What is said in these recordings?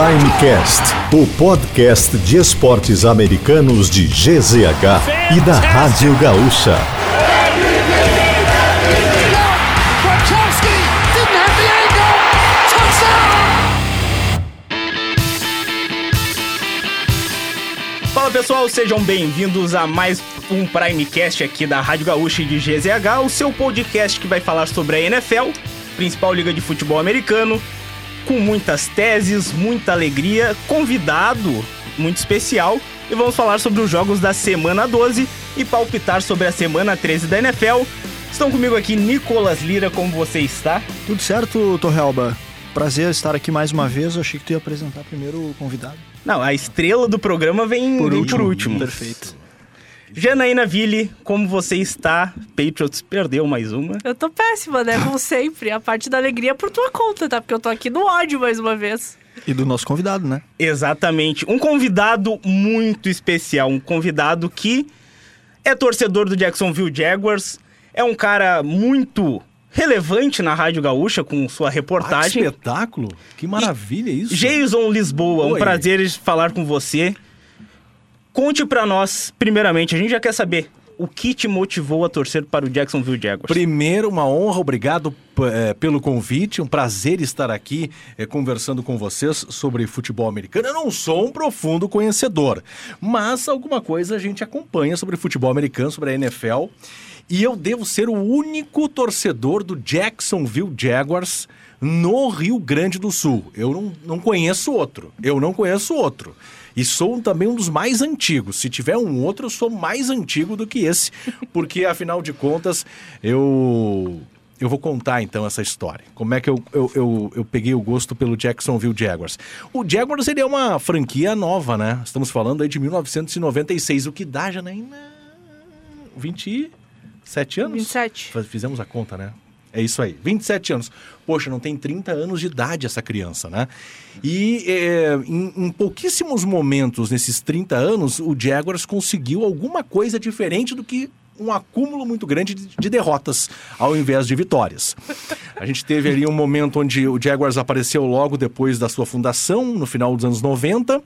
Primecast, o podcast de esportes americanos de GZH e da Rádio Gaúcha. Fala pessoal, sejam bem-vindos a mais um Primecast aqui da Rádio Gaúcha e de GZH, o seu podcast que vai falar sobre a NFL, principal liga de futebol americano, com muitas teses, muita alegria, convidado muito especial e vamos falar sobre os jogos da semana 12 e palpitar sobre a semana 13 da NFL. Estão comigo aqui Nicolas Lira, como você está? Tudo certo, Torrealba? Prazer estar aqui mais uma vez. Eu achei que tu ia apresentar primeiro o convidado. Não, a estrela do programa vem Por vem último. por último. Perfeito. Janaína Ville, como você está? Patriots perdeu mais uma. Eu tô péssima, né? Como sempre. A parte da alegria é por tua conta, tá? Porque eu tô aqui no ódio mais uma vez. E do nosso convidado, né? Exatamente. Um convidado muito especial. Um convidado que é torcedor do Jacksonville Jaguars. É um cara muito relevante na Rádio Gaúcha com sua Ah, que reportagem. espetáculo! Que maravilha isso! Jason Lisboa, um Oi. prazer falar com você. Conte pra nós, primeiramente, a gente já quer saber o que te motivou a torcer para o Jacksonville Jaguars. Primeiro, uma honra, obrigado eh, pelo convite, um prazer estar aqui eh, conversando com vocês sobre futebol americano. Eu não sou um profundo conhecedor, mas alguma coisa a gente acompanha sobre futebol americano, sobre a NFL. E eu devo ser o único torcedor do Jacksonville Jaguars no Rio Grande do Sul. Eu não, não conheço outro. Eu não conheço outro. E sou também um dos mais antigos. Se tiver um outro, eu sou mais antigo do que esse, porque afinal de contas, eu eu vou contar então essa história. Como é que eu, eu, eu, eu peguei o gosto pelo Jacksonville Jaguars? O Jaguars ele é uma franquia nova, né? Estamos falando aí de 1996, o que dá, Janaína? 27 anos? 27. Faz- Fizemos a conta, né? É isso aí, 27 anos. Poxa, não tem 30 anos de idade essa criança, né? E é, em, em pouquíssimos momentos nesses 30 anos, o Jaguars conseguiu alguma coisa diferente do que um acúmulo muito grande de, de derrotas ao invés de vitórias. A gente teve ali um momento onde o Jaguars apareceu logo depois da sua fundação, no final dos anos 90.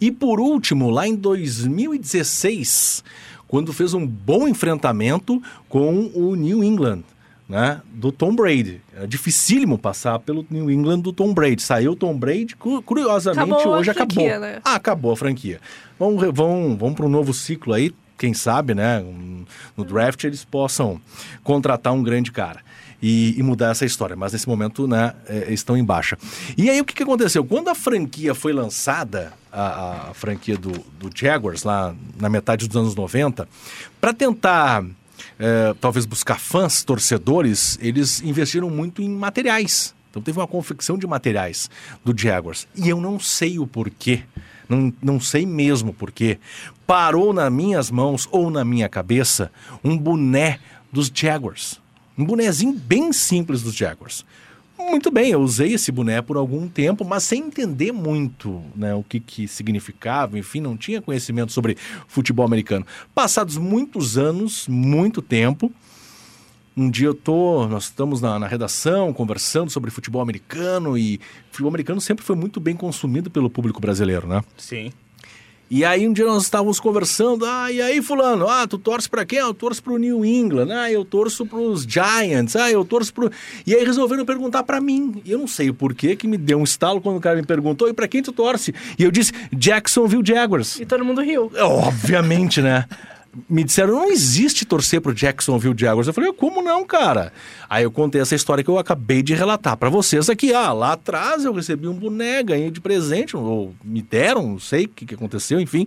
E por último, lá em 2016, quando fez um bom enfrentamento com o New England, né, do Tom Brady. É dificílimo passar pelo New England do Tom Brady. Saiu o Tom Brady, cu- curiosamente Acabou hoje franquia, acabou. né? Ah, acabou a franquia. Vamos, re- vão, vamos para um novo ciclo aí, quem sabe, né? um- No draft eles possam contratar um grande cara. E, e mudar essa história, mas nesse momento né, é, estão em baixa. E aí o que, que aconteceu? Quando a franquia foi lançada, a, a franquia do, do Jaguars, lá na metade dos anos 90, para tentar é, talvez buscar fãs, torcedores, eles investiram muito em materiais. Então teve uma confecção de materiais do Jaguars. E eu não sei o porquê. Não, não sei mesmo porquê. Parou nas minhas mãos ou na minha cabeça um boné dos Jaguars. Um bonezinho bem simples dos Jaguars. Muito bem, eu usei esse boné por algum tempo, mas sem entender muito né, o que, que significava, enfim, não tinha conhecimento sobre futebol americano. Passados muitos anos, muito tempo, um dia eu tô, nós estamos na, na redação conversando sobre futebol americano e futebol americano sempre foi muito bem consumido pelo público brasileiro, né? Sim. E aí um dia nós estávamos conversando, ah, e aí fulano, ah, tu torce pra quem? Ah, eu torço pro New England, ah, eu torço pros Giants, ah, eu torço pro... E aí resolveram perguntar pra mim, e eu não sei o porquê que me deu um estalo quando o cara me perguntou, e pra quem tu torce? E eu disse, Jacksonville Jaguars. E todo mundo riu. Obviamente, né? Me disseram, não existe torcer pro Jacksonville Jaguars. Eu falei, como não, cara? Aí eu contei essa história que eu acabei de relatar pra vocês aqui. Ah, lá atrás eu recebi um boné, ganhei de presente, ou me deram, não sei o que, que aconteceu, enfim.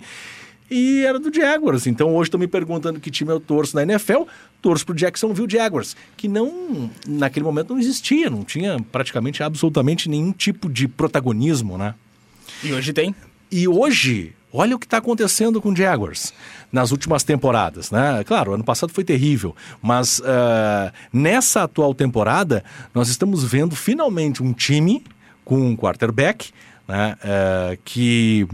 E era do Jaguars. Então hoje estão me perguntando que time eu torço na NFL. Torço pro Jacksonville Jaguars, que não, naquele momento não existia, não tinha praticamente absolutamente nenhum tipo de protagonismo, né? E hoje tem? E hoje, olha o que está acontecendo com o Jaguars nas últimas temporadas, né? Claro, ano passado foi terrível, mas ah, nessa atual temporada nós estamos vendo finalmente um time com um quarterback né, ah, que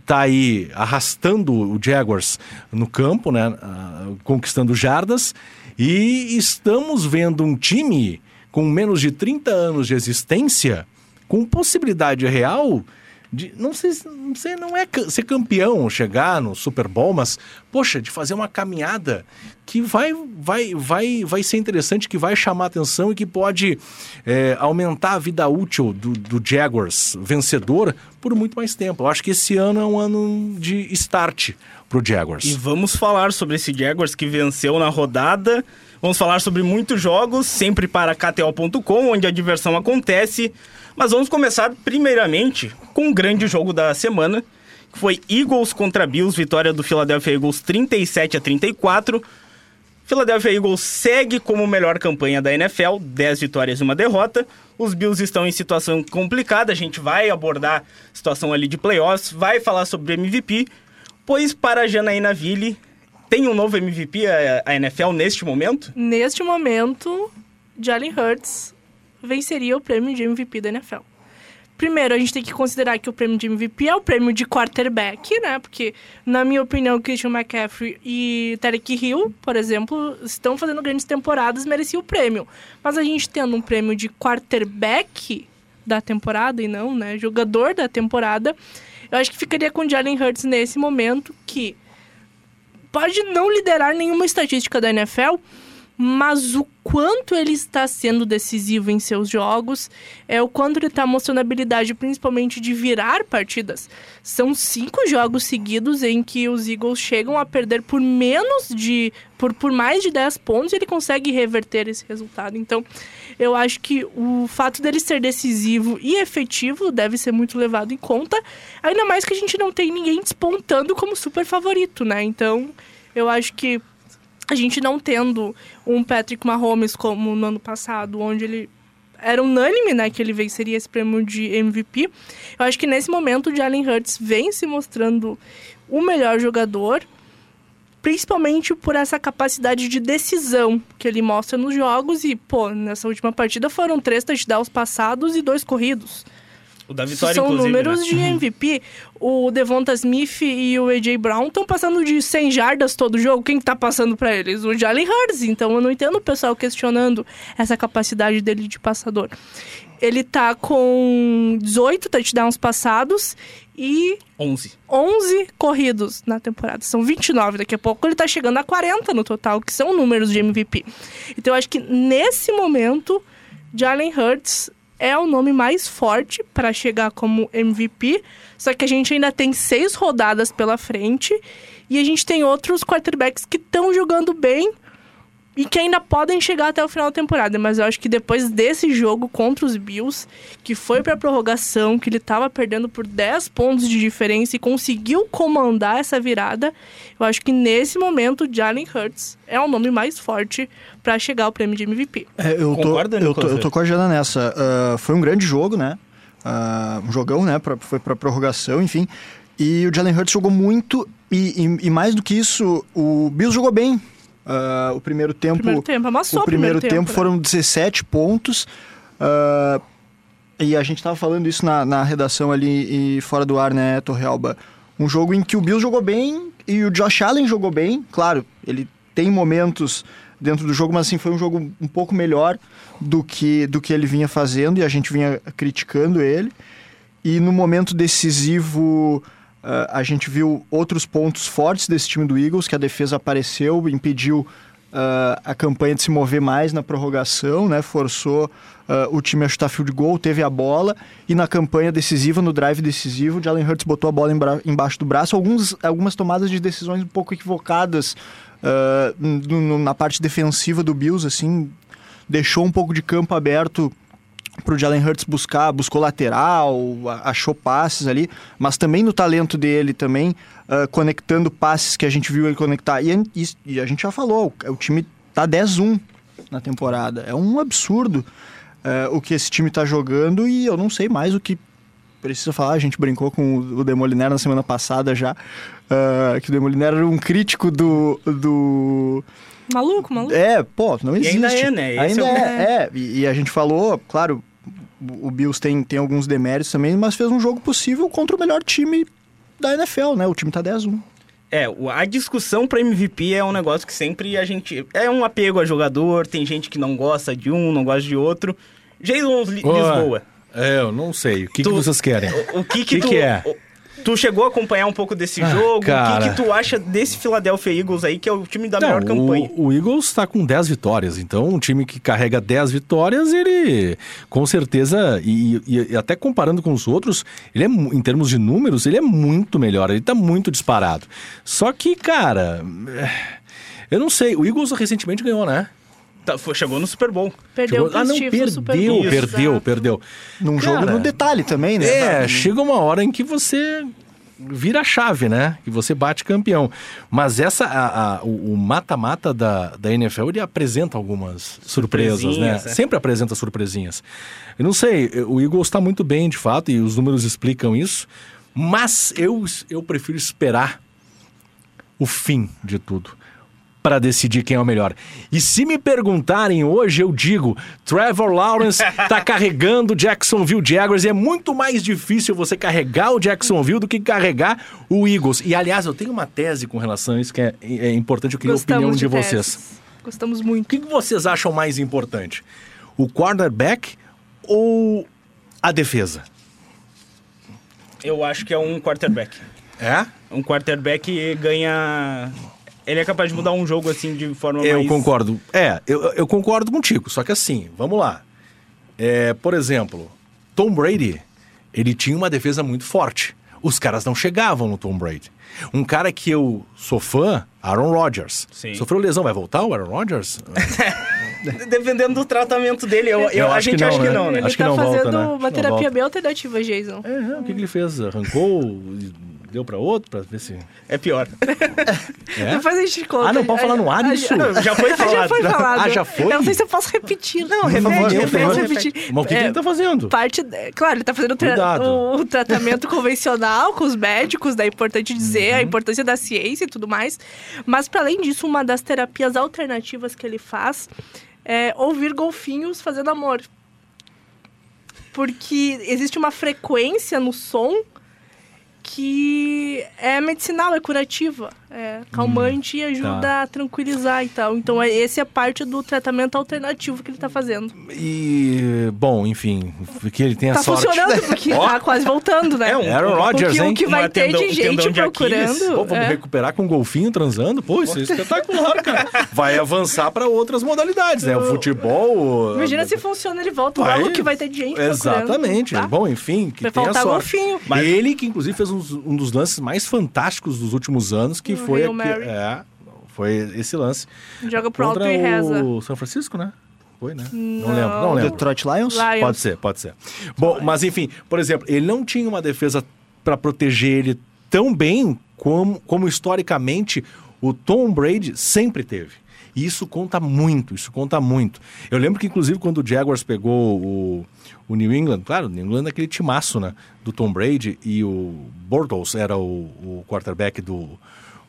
está aí arrastando o Jaguars no campo, né, ah, conquistando jardas, e estamos vendo um time com menos de 30 anos de existência com possibilidade real de não sei, se- não sei, não é ser campeão, chegar no Super Bowl, mas poxa, de fazer uma caminhada que vai, vai, vai, vai ser interessante, que vai chamar atenção e que pode é, aumentar a vida útil do, do Jaguars vencedor por muito mais tempo. Eu acho que esse ano é um ano de start pro Jaguars. E vamos falar sobre esse Jaguars que venceu na rodada. Vamos falar sobre muitos jogos, sempre para KTO.com, onde a diversão acontece. Mas vamos começar primeiramente com o grande jogo da semana, que foi Eagles contra Bills, vitória do Philadelphia Eagles 37 a 34. Philadelphia Eagles segue como melhor campanha da NFL, 10 vitórias e uma derrota. Os Bills estão em situação complicada, a gente vai abordar a situação ali de playoffs, vai falar sobre MVP, pois para a Janaína Ville, tem um novo MVP a, a NFL neste momento? Neste momento, Jalen Hurts venceria o prêmio de MVP da NFL. Primeiro, a gente tem que considerar que o prêmio de MVP é o prêmio de quarterback, né? Porque, na minha opinião, Christian McCaffrey e Tarek Hill, por exemplo, estão fazendo grandes temporadas, mereciam o prêmio. Mas a gente tendo um prêmio de quarterback da temporada e não, né, jogador da temporada, eu acho que ficaria com Jalen Hurts nesse momento que pode não liderar nenhuma estatística da NFL, mas o quanto ele está sendo decisivo em seus jogos, é o quanto ele está mostrando habilidade, principalmente de virar partidas. São cinco jogos seguidos em que os Eagles chegam a perder por menos de. por, por mais de 10 pontos e ele consegue reverter esse resultado. Então, eu acho que o fato dele ser decisivo e efetivo deve ser muito levado em conta, ainda mais que a gente não tem ninguém despontando como super favorito, né? Então, eu acho que a gente não tendo um Patrick Mahomes como no ano passado, onde ele era unânime, né, que ele venceria esse prêmio de MVP. Eu acho que nesse momento o Jalen Hurts vem se mostrando o melhor jogador, principalmente por essa capacidade de decisão que ele mostra nos jogos e, pô, nessa última partida foram três touchdowns passados e dois corridos. O da vitória, são inclusive. números né? de MVP. O Devonta Smith e o AJ Brown estão passando de 100 jardas todo jogo. Quem tá passando para eles? O Jalen Hurts. Então eu não entendo o pessoal questionando essa capacidade dele de passador. Ele tá com 18 touchdowns passados e 11. 11 corridos na temporada. São 29. Daqui a pouco ele tá chegando a 40 no total, que são números de MVP. Então eu acho que nesse momento, Jalen Hurts é o nome mais forte para chegar como MVP. Só que a gente ainda tem seis rodadas pela frente e a gente tem outros quarterbacks que estão jogando bem e que ainda podem chegar até o final da temporada. Mas eu acho que depois desse jogo contra os Bills, que foi pra prorrogação, que ele tava perdendo por 10 pontos de diferença e conseguiu comandar essa virada, eu acho que nesse momento o Jalen Hurts é o nome mais forte pra chegar ao prêmio de MVP. É, eu, tô, Concorda, eu, tô, eu tô com a Jana nessa. Ah, foi um grande jogo, né? Ah, um jogão, né? Pra, foi pra prorrogação, enfim. E o Jalen Hurts jogou muito. E, e- e mais do que isso, o Bills jogou bem. Ah, o primeiro tempo. Primeiro tempo, amassou o primeiro, tempo, né? foram 17 pontos. Ah, e a gente tava falando isso na, na redação ali e fora do ar, né, Torrealba? Um jogo em que o Bills jogou bem e o Josh Allen jogou bem. Claro, ele tem momentos dentro do jogo, mas assim, foi um jogo um pouco melhor do que, do que ele vinha fazendo e a gente vinha criticando ele. E no momento decisivo, ah, a gente viu outros pontos fortes desse time do Eagles, que a defesa apareceu, impediu ah, a campanha de se mover mais na prorrogação, né? Forçou ah, o time a chutar field goal, teve a bola. E na campanha decisiva, no drive decisivo, o Jalen Hurts botou a bola embaixo do braço. Alguns, algumas tomadas de decisões um pouco equivocadas na parte defensiva do Bills, assim, deixou um pouco de campo aberto pro Jalen Hurts buscar, buscou lateral, achou passes ali, mas também no talento dele também, ah, conectando passes que a gente viu ele conectar. E, e- e a gente já falou, o time tá 10-1 na temporada. É um absurdo ah, o que esse time tá jogando e eu não sei mais o que precisa falar. A gente brincou com o- o Demoliner na semana passada já, ah, que o Demoliner era um crítico do... do Maluco, maluco. é, pô, não E existe. ainda é, né? Esse Ainda é o- é, é. E, e a gente falou, claro, o o Bills tem, tem alguns deméritos também, mas fez um jogo possível contra o melhor time da NFL, né? O time tá 10-1. É, o- a discussão pra MVP é um negócio que sempre a gente. É um apego a jogador, tem gente que não gosta de um, não gosta de outro. Jason Li- Boa. Lisboa. É, eu não sei. O que, Tu- que vocês querem? O que que, Que tu, que é? o- Tu chegou a acompanhar um pouco desse jogo? O que, cara. que tu acha desse Philadelphia Eagles aí, que é o time da melhor campanha? o, o Eagles está com 10 vitórias, então um time que carrega 10 vitórias, ele com certeza, e, e- e até comparando com os outros, ele é, em termos de números, ele é muito melhor, ele está muito disparado. Só que, cara, é, eu não sei, o Eagles recentemente ganhou, né? Tá, foi- chegou no Super Bowl. Perdeu Chegou- ah, não, Super perdeu, Bowl. perdeu, Exato. perdeu. Num jogo Cara, no detalhe também, né? É, chega uma hora em que você vira a chave, né? Que você bate campeão. Mas essa, a- a- o mata-mata da, da NFL, ele apresenta algumas surpresas, né? É. Sempre apresenta surpresinhas. Eu não sei, o Eagles está muito bem, de fato, e os números explicam isso. Mas eu, eu prefiro esperar o fim de tudo para decidir quem é o melhor. E se me perguntarem hoje, eu digo: Trevor Lawrence tá carregando o Jacksonville Jaguars e é muito mais difícil você carregar o Jacksonville do que carregar o Eagles. E aliás, eu tenho uma tese com relação a isso que é, é importante, eu queria a opinião Gostamos de, de vocês. teses. Gostamos O muito. que que vocês acham mais importante? O quarterback ou a defesa? Eu acho que é um quarterback. É? Um quarterback ganha. Ele é capaz de mudar um jogo assim de forma Eu mais. concordo. É, eu, eu concordo contigo. Só que assim, vamos lá. É, por exemplo, Tom Brady, ele tinha uma defesa muito forte. Os caras não chegavam no Tom Brady. Um cara que eu sou fã, Aaron Rodgers. Sim. Sofreu lesão, vai voltar o Aaron Rodgers? Dependendo do tratamento dele, eu, eu- Eu a acho que gente não, acha que né? não, né? Ele Acho que tá não volta, fazendo né? uma Acho que não terapia volta. bem alternativa, Jason. É, o que, que ele fez? Arrancou, deu pra outro, pra ver se... É pior. É? Depois a gente conta. Ah, não pode falar no ar isso? Não, já foi Já falado. foi falado. Ah, já foi? Eu não sei se eu posso repetir. Não, repete, repete, repetir. Mas o que, que É, ele tá fazendo? Parte, claro, ele tá fazendo o, Cuidado. tratamento convencional com os médicos, daí é importante dizer Uhum. a importância da ciência e tudo mais. Mas, para além disso, uma das terapias alternativas que ele faz é ouvir golfinhos fazendo amor. Porque existe uma frequência no som que é medicinal, é curativa, é calmante e ajuda tá. a tranquilizar e tal. Então, é, esse é parte do tratamento alternativo que ele tá fazendo. E, bom, enfim, que ele tenha Tá sorte. funcionando, porque tá quase voltando, né? É um- Aaron um- Rodgers, hein? o que vai ter tendão- de gente de procurando. Pô, vamos é. recuperar com um golfinho transando? Pô, isso é espetacular, cara. Vai avançar para outras modalidades, né? O futebol. Imagina se funciona, ele volta vai- logo que vai ter de gente Exatamente. tá? Bom, enfim, que Vai tenha sorte. golfinho. Mas- Ele que, inclusive, fez uns- um, dos lances mais fantásticos dos últimos anos, que foi... Mary. É, foi esse lance. Joga pro alto Contra e reza. o São Francisco, né? Foi, né? Não, Não. lembro, não lembro. Detroit Lions? Lions. Pode ser, pode ser. Bom, mas enfim, por exemplo, ele não tinha uma defesa para proteger ele tão bem como, como historicamente o Tom Brady sempre teve. E isso conta muito, isso conta muito. Eu lembro que, inclusive, quando o Jaguars pegou o, o New England, claro, o New England é aquele timaço, né? Do Tom Brady e o Bortles era o, o quarterback do,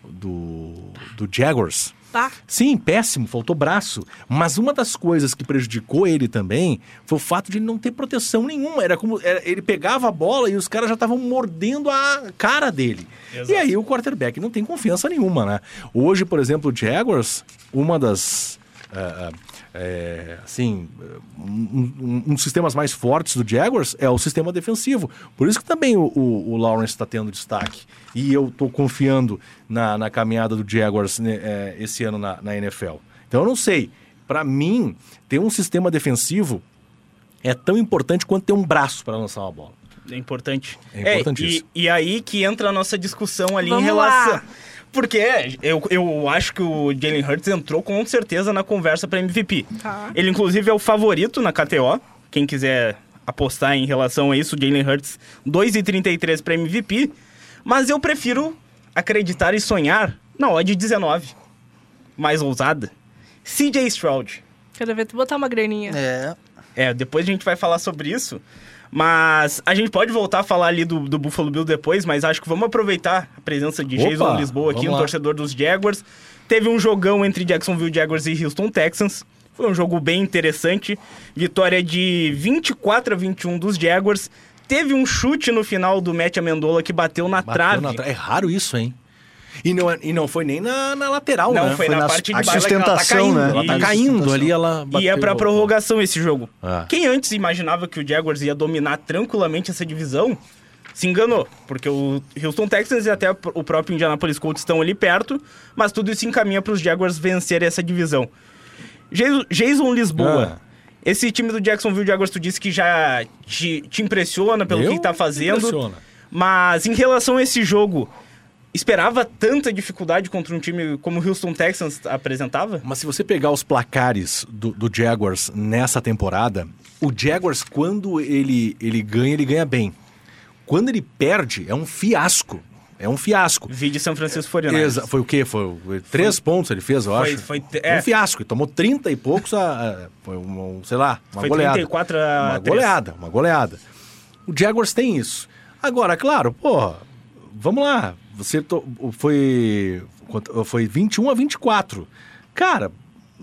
do, do Jaguars. Tá? Sim, péssimo, faltou braço. Mas uma das coisas que prejudicou ele também foi o fato de ele não ter proteção nenhuma. Era como era- ele pegava a bola e os caras já estavam mordendo a cara dele. Exato. E aí o quarterback não tem confiança nenhuma, né? Hoje, por exemplo, o Jaguars, uma das ah, é, assim, um, um- um dos sistemas mais fortes do Jaguars é o sistema defensivo. Por isso que também o, o, o Lawrence está tendo destaque. E eu estou confiando na, na caminhada do Jaguars né, é, esse ano na, na NFL. Então eu não sei. Para mim, ter um sistema defensivo é tão importante quanto ter um braço para lançar uma bola. É importante. É importantíssimo. e, e aí que entra a nossa discussão ali Vamos em relação. lá. Porque eu, eu acho que o Jalen Hurts entrou com certeza na conversa para MVP. Tá. Ele, inclusive, é o favorito na KTO. Quem quiser apostar em relação a isso, o Jalen Hurts 2,33 para MVP. Mas eu prefiro acreditar e sonhar na odd 19. Mais ousada. CJ Stroud. Quero ver tu botar uma graninha. É. É, depois a gente vai falar sobre isso. Mas a gente pode voltar a falar ali do, do Buffalo Bill depois, mas acho que vamos aproveitar a presença de Opa, Jason Lisboa aqui, um lá. torcedor dos Jaguars. Teve um jogão entre Jacksonville Jaguars e Houston Texans. Foi um jogo bem interessante. Vitória de 24 a 21 dos Jaguars. Teve um chute no final do Matt Amendola que bateu na Bateu trave. na tra- É raro isso, hein? E não, é- e não foi nem na, na lateral, Não, né? foi, Foi na na parte de a baixo. sustentação, ela tá caindo. né? Ela tá caindo ali, ela E ia bateu- pra prorrogação esse jogo. Ah. Quem antes imaginava que o Jaguars ia dominar tranquilamente essa divisão, se enganou. Porque o Houston Texans e até o próprio Indianapolis Colts estão ali perto, mas tudo isso encaminha para os Jaguars vencerem essa divisão. Jason, Lisboa. Ah. Esse time do Jacksonville Jaguars, tu disse que já te, te impressiona pelo Eu? que tá fazendo. Impressiona. Mas em relação a esse jogo, esperava tanta dificuldade contra um time como o Houston Texans apresentava? Mas se você pegar os placares do, do Jaguars nessa temporada, o Jaguars, quando ele, ele ganha, ele ganha bem. Quando ele perde, é um fiasco. É um fiasco. Vi de São Francisco 49ers. Exa- foi o quê? Foi, foi três pontos ele fez, eu Foi- acho. foi- um é. fiasco. Ele tomou 30 e poucos, a, a- foi um, um, sei lá, uma Foi goleada. 34 a Uma 3. goleada, uma goleada. O Jaguars tem isso. Agora, claro, pô, vamos lá. Você to- foi, foi 21 a 24. Cara,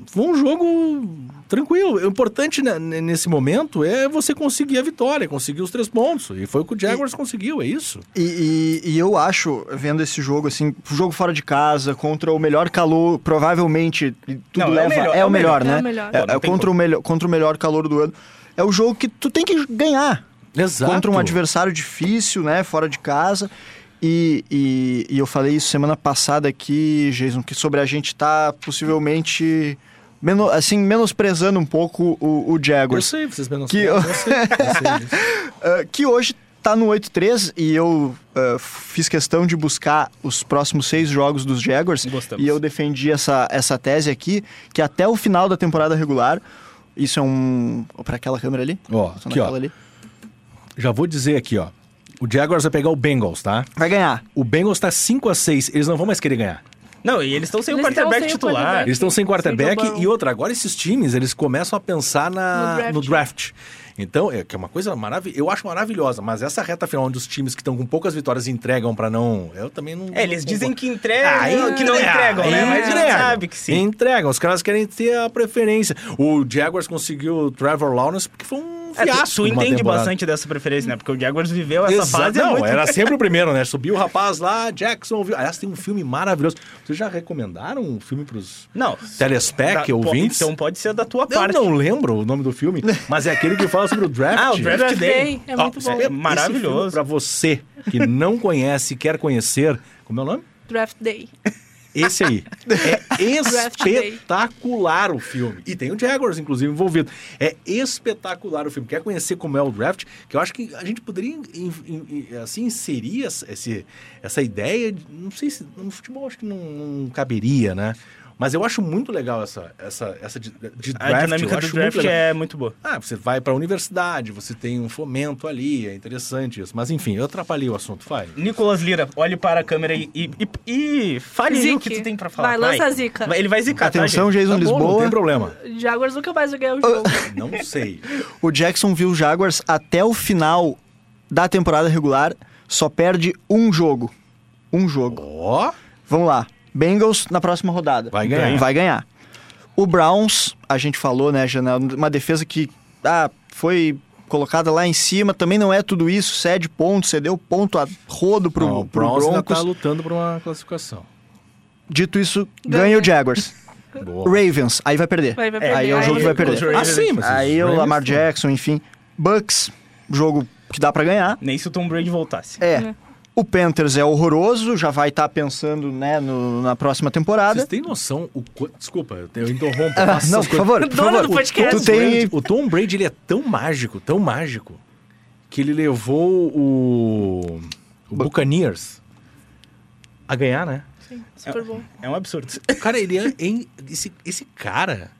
foi um jogo tranquilo. O importante né, nesse momento é você conseguir a vitória, conseguir os três pontos. E foi o que o Jaguars conseguiu, é isso. E, e- e eu acho, vendo esse jogo, assim, jogo fora de casa, contra o melhor calor, provavelmente tudo Não, é o leva. melhor, é, o melhor, É né? o melhor. É, não é contra, o melhor, contra o melhor calor do ano. É o jogo que tu tem que ganhar. Exato. Contra um adversário difícil, né? Fora de casa. E, e, e eu falei isso semana passada aqui, Jason, que sobre a gente tá possivelmente. meno- assim, menosprezando um pouco o, o Eu Jaguars. sei, vocês menos Que- eu sei, eu sei. Ah, que hoje tá no 8-3 e eu ah, fiz questão de buscar os próximos seis jogos dos Jaguars. Gostamos. E eu defendi essa, essa tese aqui, que até o final da temporada regular, isso é um... para aquela câmera ali? Ó, aqui, ó. ali. Já vou dizer aqui, ó. O Jaguars vai pegar o Bengals, tá? Vai ganhar. O Bengals tá 5 a 6 eles não vão mais querer ganhar. Não, e eles estão sem o quarterback titular. quarterback. Eles estão sem quarterback Sem e outra, agora esses times, eles começam a pensar na, No draft. no draft. Então, é que é uma coisa maravilhosa, eu acho maravilhosa, mas essa reta final onde os times que estão com poucas vitórias entregam pra não, eu também não É, eles não dizem concordo. que entregam, Ah, que não entrega, entregam, né? Mas a gente entregam. sabe que sim. Entregam, os caras querem ter a preferência. O Jaguars conseguiu o Trevor Lawrence porque foi um É, tu- fiasco tu, numa entende temporada. bastante dessa preferência, né? Porque o Jaguars viveu essa Exato. fase Não, muito era sempre o primeiro, né? Subiu o rapaz lá, Jackson. Viu? Aliás, tem um filme maravilhoso. Vocês já recomendaram um filme pros Não. telespec, Da- ouvintes? Então pode ser da tua Eu parte. não lembro o nome do filme, mas é aquele que fala sobre o draft. Ah, o draft, Draft Day. Day, é muito Ó, bom. é maravilhoso. Para você que não conhece, quer conhecer, como é o nome? Draft Day. Esse aí. É espetacular o filme. E tem o Jaguars, inclusive, envolvido. É espetacular o filme. Quer conhecer como é o draft? Que eu acho que a gente poderia in- in- in- assim, inserir essa- esse, essa ideia. de- Não sei se. No futebol acho que não, não caberia, né? Mas eu acho muito legal essa, essa, essa de, de draft. A eu dinâmica do acho draft muito é muito boa. Ah, você vai para a universidade, você tem um fomento ali, é interessante isso. Mas enfim, eu atrapalhei o assunto, vai. Nicolas Lira, olhe para a câmera e, e, e, e fale o que tu tem pra falar. Vai, lança a zica. Vai, Ele vai zicar, Atenção, tá? Jason Tá bom, não Lisboa. tem problema. Jaguars nunca mais vai ganhar o jogo. Não sei. O Jacksonville Jaguars, até o final da temporada regular, só perde um jogo. Um jogo. Ó, Vamos lá. Bengals na próxima rodada. Vai ganhar. Vai ganhar. O Browns, a gente falou, né, Janela? Uma defesa que ah, foi colocada lá em cima, também não é tudo isso, cede ponto, cedeu ponto a rodo pro, não, o pro Browns ainda Broncos. tá lutando por uma classificação. Dito isso, Ganha. ganha o Jaguars. Boa. Ravens, aí vai perder. Vai, vai É, aí é o perder. jogo que vai perder. os Ravens- Ah, sim, mas Aí o Lamar Jackson, enfim. Bucks, jogo que dá pra ganhar. Nem se o Tom Brady voltasse. É. Né. O Panthers é horroroso, já vai estar pensando né, no- na próxima temporada. Vocês têm noção o quanto... Desculpa, eu interrompo. Ah, não, por favor, por Dona favor. do podcast. Tu tem... Brady- o Tom Brady ele é tão mágico, tão mágico, que ele levou o, o Buccaneers a ganhar, né? Sim, super bom. É um absurdo. Cara, ele é, em- esse, esse cara,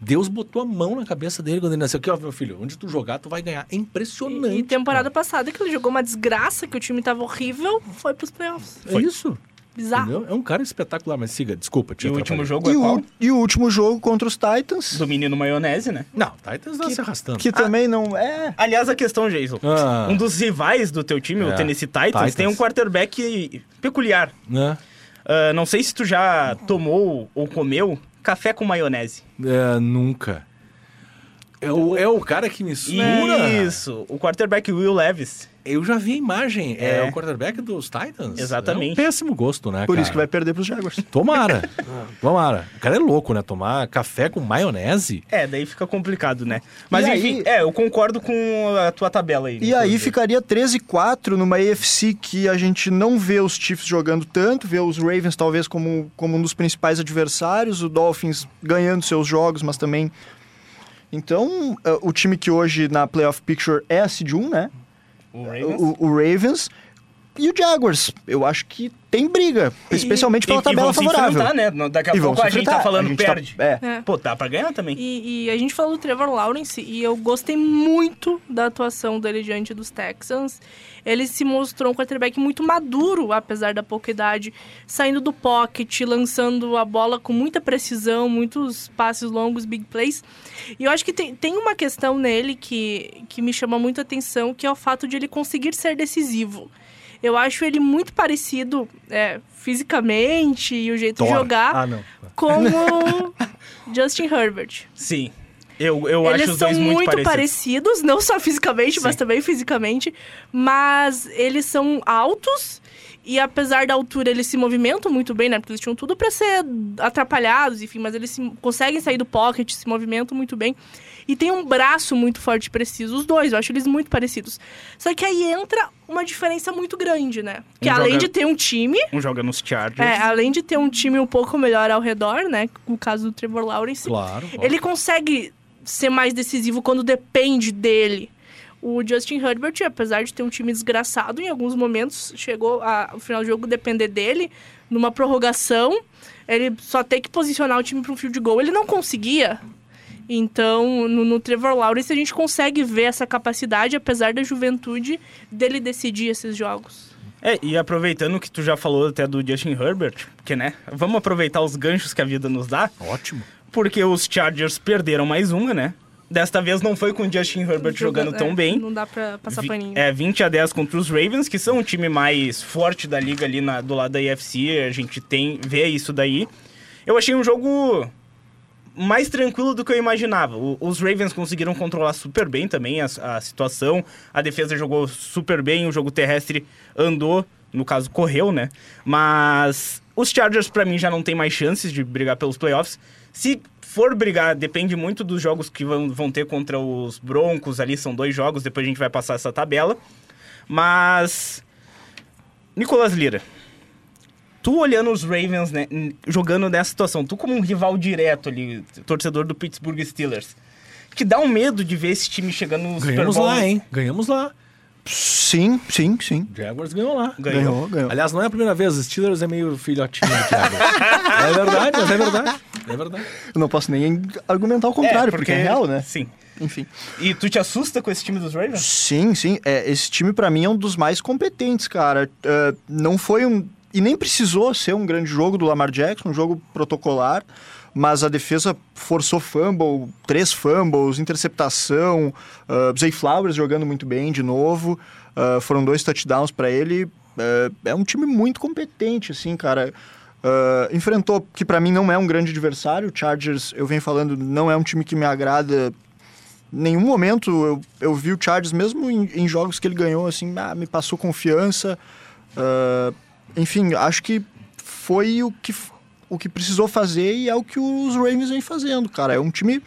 Deus botou a mão na cabeça dele quando ele nasceu. Aqui, ó, meu filho, onde tu jogar, tu vai ganhar. É impressionante. E, e temporada passada que ele jogou uma desgraça, que o time tava horrível, foi pros playoffs. cara. É isso. Bizarro. Entendeu? É um cara espetacular, mas siga, desculpa, te E o último jogo é E qual? o, e o último jogo contra os Titans, Do menino maionese, né? Não, Titans tá se arrastando. que também não é... Aliás, a questão, Jason. Ah. Um dos rivais do teu time, É. o Tennessee Titans, Titans. tem um quarterback peculiar. Né? Ah, não sei se tu já tomou ou comeu café com maionese. É, nunca. É o, é o cara que me segura. Isso, o quarterback Will Levis. Eu já vi a imagem. É, É. o quarterback dos Titans. Exatamente. É um péssimo gosto, né, Por cara? isso que vai perder pros Jaguars. Tomara. Tomara. O cara é louco, né? Tomar café com maionese. É, daí fica complicado, né? Mas E enfim, aí- é, eu concordo com a tua tabela aí. E aí ficaria 13-4 numa AFC que a gente não vê os Chiefs jogando tanto, vê os Ravens talvez como, como um dos principais adversários, o Dolphins ganhando seus jogos, mas também... Então, eh, o time que hoje na playoff picture é a Seed 1, né? O Ravens. O, o Ravens e o Jaguars. Eu acho que tem briga, especialmente pela E- e tabela vão se favorável. né? Daqui a E vão pouco a gente tá falando A gente tá- perde. é. É. Pô, dá pra ganhar também. E, e a gente falou do Trevor Lawrence e eu gostei muito da atuação dele diante dos Texans. Ele se mostrou um quarterback muito maduro, apesar da pouca idade, saindo do pocket, lançando a bola com muita precisão, muitos passes longos, big plays. E eu acho que tem, tem uma questão nele que, que me chama muito a atenção, que é o fato de ele conseguir ser decisivo. Eu acho ele muito parecido é, fisicamente e o jeito de Thor. jogar Ah, não. como Justin Herbert. Sim. Eu, eu Eles acho os são muito, muito, parecidos. parecidos, não só fisicamente, mas Sim. também fisicamente. Mas eles são altos e apesar da altura eles se movimentam muito bem, né? Porque eles tinham tudo pra ser atrapalhados, enfim, mas eles se- conseguem sair do pocket, se movimentam muito bem. E tem um braço muito forte e preciso, os dois, eu acho eles muito parecidos. Só que aí entra uma diferença muito grande, né? Que Um além joga- de ter um time, Um joga nos Chargers. é, além de ter um time um pouco melhor ao redor, né? No caso do Trevor Lawrence, Claro. ó. ele consegue ser mais decisivo quando depende dele. O Justin Herbert, apesar de ter um time desgraçado, em alguns momentos chegou a, o final do jogo depender dele, numa prorrogação, ele só ter que posicionar o time para um field goal, ele não conseguia. Então, no, no Trevor Lawrence, a gente consegue ver essa capacidade, apesar da juventude, dele decidir esses jogos. É, e aproveitando que tu já falou até do Justin Herbert, porque, né, vamos aproveitar os ganchos que a vida nos dá, Ótimo. porque os Chargers perderam mais uma, né? Desta vez não foi com o Justin Herbert jogando é, tão bem. Não dá pra passar paninho. É, 20 a 10 contra os Ravens, que são o time mais forte da liga ali na- do lado da IFC. A gente tem vê isso daí. Eu achei um jogo mais tranquilo do que eu imaginava. O- os Ravens conseguiram controlar super bem também a, a situação. A defesa jogou super bem, o jogo terrestre andou, no caso correu, né? Mas os Chargers pra mim já não tem mais chances de brigar pelos playoffs. Se for brigar, depende muito dos jogos que vão, vão ter contra os Broncos ali, são dois jogos, depois a gente vai passar essa tabela. Mas Nicolas Lira, tu olhando os Ravens né, jogando nessa situação, tu como um rival direto ali, torcedor do Pittsburgh Steelers, te dá um medo de ver esse time chegando no Ganhamos Super Bowl? lá, hein? Ganhamos lá. Sim, sim, sim. Jaguars ganhou lá. Ganhou. Ganhou, ganhou. Aliás, não é a primeira vez. Os Steelers é meio filhotinho do Jaguars. é verdade, mas é verdade. É verdade. Eu não posso nem argumentar o contrário, porque... é real, né? Sim. Enfim. E tu te assusta com esse time dos Ravens? Sim, sim. É, esse time, pra mim, é um dos mais competentes, cara. É, não foi um. E nem precisou ser um grande jogo do Lamar Jackson, um jogo protocolar. Mas a defesa forçou fumble, três fumbles, interceptação. Uh, Zay Flowers jogando muito bem de novo. Uh, foram dois touchdowns pra ele. É, é um time muito competente, assim, cara. Uh, enfrentou, que pra mim não é um grande adversário. O Chargers, eu venho falando, não é um time que me agrada nenhum momento eu, eu vi o Chargers, mesmo em, em jogos que ele ganhou, assim, ah, me passou confiança. Ah, enfim, acho que foi o que, o que precisou fazer e é o que os Ravens vem fazendo, cara. É um time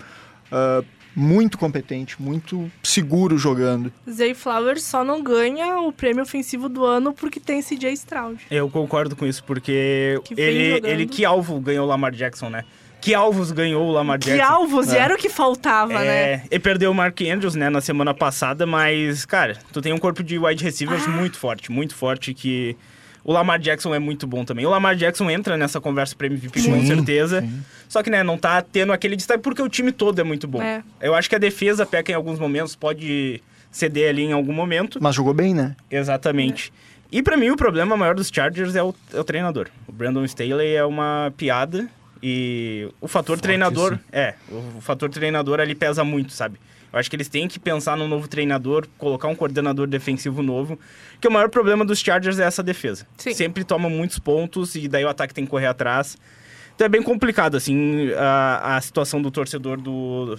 ah, muito competente, muito seguro jogando. Zay Flowers só não ganha o prêmio ofensivo do ano porque tem CJ Stroud. Eu concordo com isso, porque Que ele, jogando. ele que alvo ganhou o Lamar Jackson, né? Que alvos ganhou o Lamar Que Jackson? alvos, e era o que faltava, né? É, ele perdeu o Mark Andrews, né, na semana passada, mas, cara, tu tem um corpo de wide receivers muito forte, muito forte, que o Lamar Jackson é muito bom também. O Lamar Jackson entra nessa conversa pra MVP com Sim, certeza, só que, né, não tá tendo aquele destaque porque o time todo é muito bom. É. Eu acho que a defesa peca em alguns momentos, pode ceder ali em algum momento. Mas jogou bem, né? Exatamente. E pra mim o problema maior dos Chargers é o, é o treinador. O Brandon Staley é uma piada e o fator treinador, é, o fator treinador ali pesa muito, sabe? Eu acho que eles têm que pensar num novo treinador, colocar um coordenador defensivo novo, que o maior problema dos Chargers é essa defesa. Sim. Sempre toma muitos pontos e daí o ataque tem que correr atrás. Então é bem complicado, assim, a, a situação do torcedor do,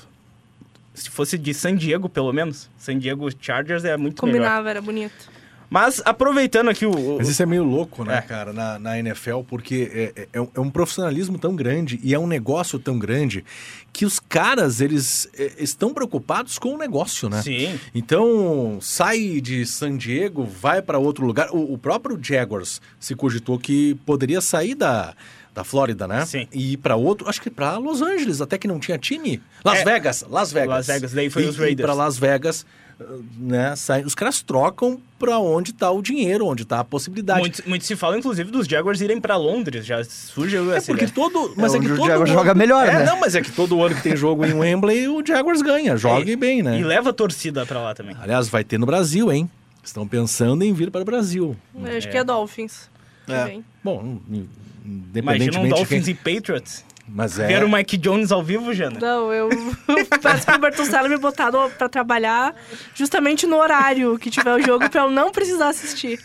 Se fosse de San Diego, pelo menos. San Diego Chargers é muito melhor. Combinava, era bonito. Mas aproveitando aqui o. Mas isso é meio louco, né, É. cara, na, na NFL, porque é, é, é um profissionalismo tão grande e é um negócio tão grande que os caras, eles é, estão preocupados com o negócio, né? Sim. Então, sai de San Diego, vai para outro lugar. O, o próprio Jaguars se cogitou que poderia sair da, da Flórida, né? Sim. E ir para outro, acho que para Los Angeles, até que não tinha time. Las É. Vegas, Las Vegas. Las Vegas, daí foi e, os Raiders. para Las Vegas, né? Sai, os caras trocam para onde tá o dinheiro, onde tá a possibilidade. Muito, muito se fala, inclusive, dos Jaguars irem pra Londres. Já surge É essa porque ideia. todo. Mas é, onde que o todo Jaguars ano- joga melhor, é, né? Não, mas é que todo ano que tem jogo em Wembley, o Jaguars ganha. Joga e bem, né? E leva a torcida pra lá também. Aliás, vai ter no Brasil, hein? Estão pensando em vir para o Brasil. Eu acho que é Dolphins. que É. Bom, Imagina independentemente um de Dolphins quem... e Patriots. Mas é... Ver o Mike Jones ao vivo, Jana. Não, eu peço pro Bertoncello me botar no- pra trabalhar justamente no horário que tiver o jogo pra eu não precisar assistir.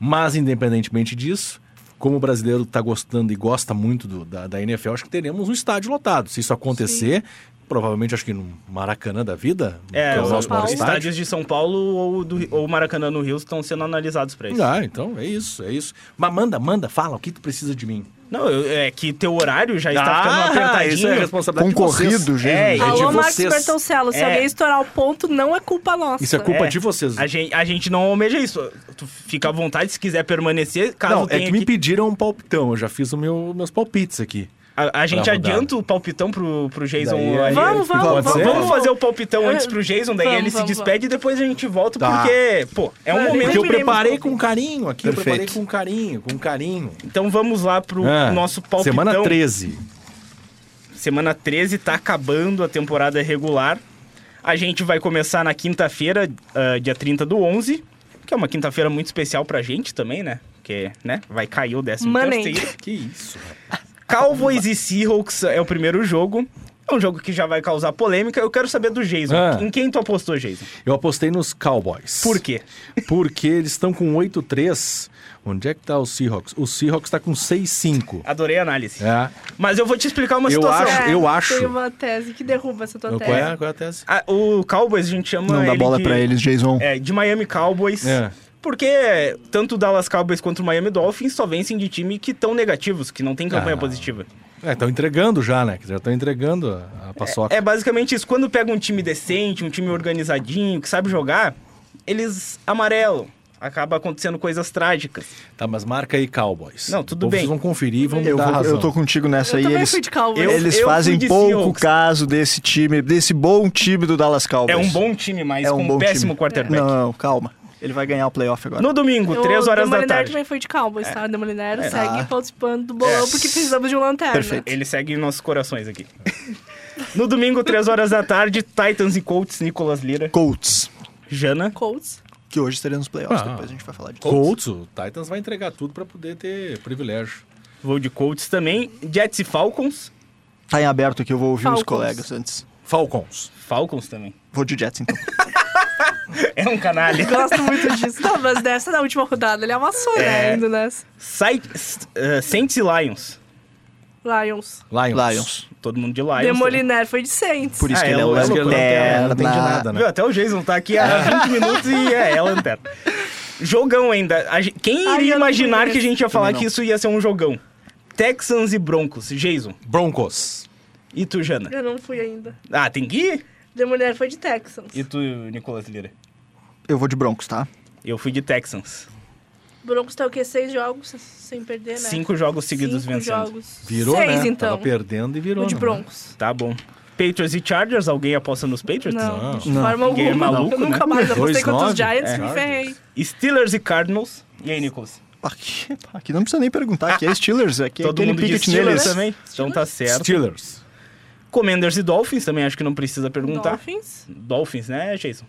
Mas, independentemente disso, como o brasileiro está gostando e gosta muito do- da, da NFL, acho que teremos um estádio lotado. Se isso acontecer, provavelmente acho que no Maracanã da vida, É, que é o os, nosso maior os estádio. estádios de São Paulo ou, do, ou Maracanã no Rio estão sendo analisados pra isso. Ah, então é isso, é isso. Mas manda, manda, fala, o que tu precisa de mim? Não, eu- é que teu horário já está ficando Ah, apertadinho. isso é responsabilidade de. Concorrido, gente. É, de Alô, Marcos vocês. Bertoncello, se É. alguém estourar o ponto, não é culpa nossa. Isso é culpa É. de vocês. A gente, a gente não almeja isso. Tu fica à vontade se quiser permanecer, caso Não, é tenha que me que- pediram um palpitão. Eu já fiz os meu, meus palpites aqui. A, a gente adianta o palpitão pro, pro Jason Daí, ali. Vamos, vamos, vamos. Vamos fazer o palpitão antes pro Jason, daí Vamos, ele se vamos, despede e depois a gente volta, Tá. porque, pô, é um Vai, momento. Porque eu preparei com- carinho aqui. Eu Perfeito. preparei com carinho, com carinho. Então vamos lá pro Ah, nosso palpitão. Semana 13. Semana 13 tá acabando a temporada regular. A gente vai começar na quinta-feira, ah, dia 30 do 11, que é uma quinta-feira muito especial pra gente também, né? Porque, né, vai cair o décimo terceiro. Que isso, rapaz. Cowboys e Seahawks é o primeiro jogo. É um jogo que já vai causar polêmica. Eu quero saber do Jason. Ah. Em quem tu apostou, Jason? Eu apostei nos Cowboys. Por quê? Porque eles estão com 8-3. Onde é que tá o Seahawks? O Seahawks tá com 6-5. Adorei a análise. É. Mas eu vou te explicar uma Eu situação. acho- eu acho. Tem uma tese que derruba essa tua Qual tese. é, qual é a tese? Ah, o Cowboys a gente chama Não dá ele bola de, pra eles, Jason. É, de Miami Cowboys. É. Porque tanto o Dallas Cowboys quanto o Miami Dolphins só vencem de time que estão negativos, que não tem campanha Ah. positiva. É, estão entregando já, né? Que Já estão entregando a, a paçoca. É basicamente isso. Quando pega um time decente, um time organizadinho, que sabe jogar, eles amarelam. Acaba acontecendo coisas trágicas. Tá, mas marca aí Cowboys. Não, tudo Ou Vocês bem. vão conferir e vão Eu, dar vou- razão. eu tô contigo nessa Eu aí. Eles, fui de Cowboys. Eu- eles eu fazem fui de pouco Seahawks. caso desse time, desse bom time do Dallas Cowboys. É um bom time, mas É um com um péssimo time. quarterback. Não, calma. Ele vai ganhar o playoff agora. No domingo, Eu- 3 horas da Demoliner tarde. também foi de Cowboys, tá? Demoliner segue Tá. participando do bolão É. porque precisamos de um lanterna. Perfeito. Ele segue em nossos corações aqui. no domingo, 3 horas da tarde, Titans e Colts, Nicolas Lira. Colts, Jana. Colts. que hoje estaremos nos playoffs. Ah. Depois a gente vai falar disso. Colts, o Titans vai entregar tudo pra poder ter privilégio. Vou de Colts também. Jets e Falcons. Tá em aberto aqui, eu vou ouvir os Falcons. colegas antes. Falcons. Falcons também. Vou de Jets, então. É um canalha. Gosto muito disso. Não, mas dessa da última rodada ele amassou, né? É. Indo nessa. Uh, Saints e Lions. Lions. Lions. Lions. Todo mundo de Lions. Demoliner foi de Saints. Por isso Ah, que ele é é o o- é o Lanterna. Não entende nada, também. né? Viu? Até o Jason tá aqui há 20 minutos e é, é a lanterna. Jogão ainda. A gen- Quem Ai, iria não imaginar que a gente ia falar que isso ia ser um jogão? Texans e Broncos. Jason. Broncos. E tu, Jana? Eu não fui ainda. Ah, tem que ir? Demoliner foi de Texans. E tu, Nicolas Lira? Eu vou de Broncos, tá? Eu fui de Texans. Broncos tá o quê? Seis jogos sem perder, né? Cinco jogos seguidos Cinco vencendo. jogos. Virou, Seis, né? então. Tava perdendo e virou. Vou de né? Broncos. Tá bom. Patriots e Chargers, alguém aposta nos Patriots? Não, Não. de Não. forma Ninguém é alguma. maluco, eu nunca né? mais apostei contra os 2-9. Giants, É. me ferrei. Steelers e Cardinals. E aí, Nicolas? Aqui, aqui não precisa nem perguntar. Aqui é Steelers. Aqui é Todo aquele mundo Steelers neles. também? Então tá certo. Steelers. Commanders e Dolphins, também acho que não precisa perguntar. Dolphins. Dolphins, né, Jason?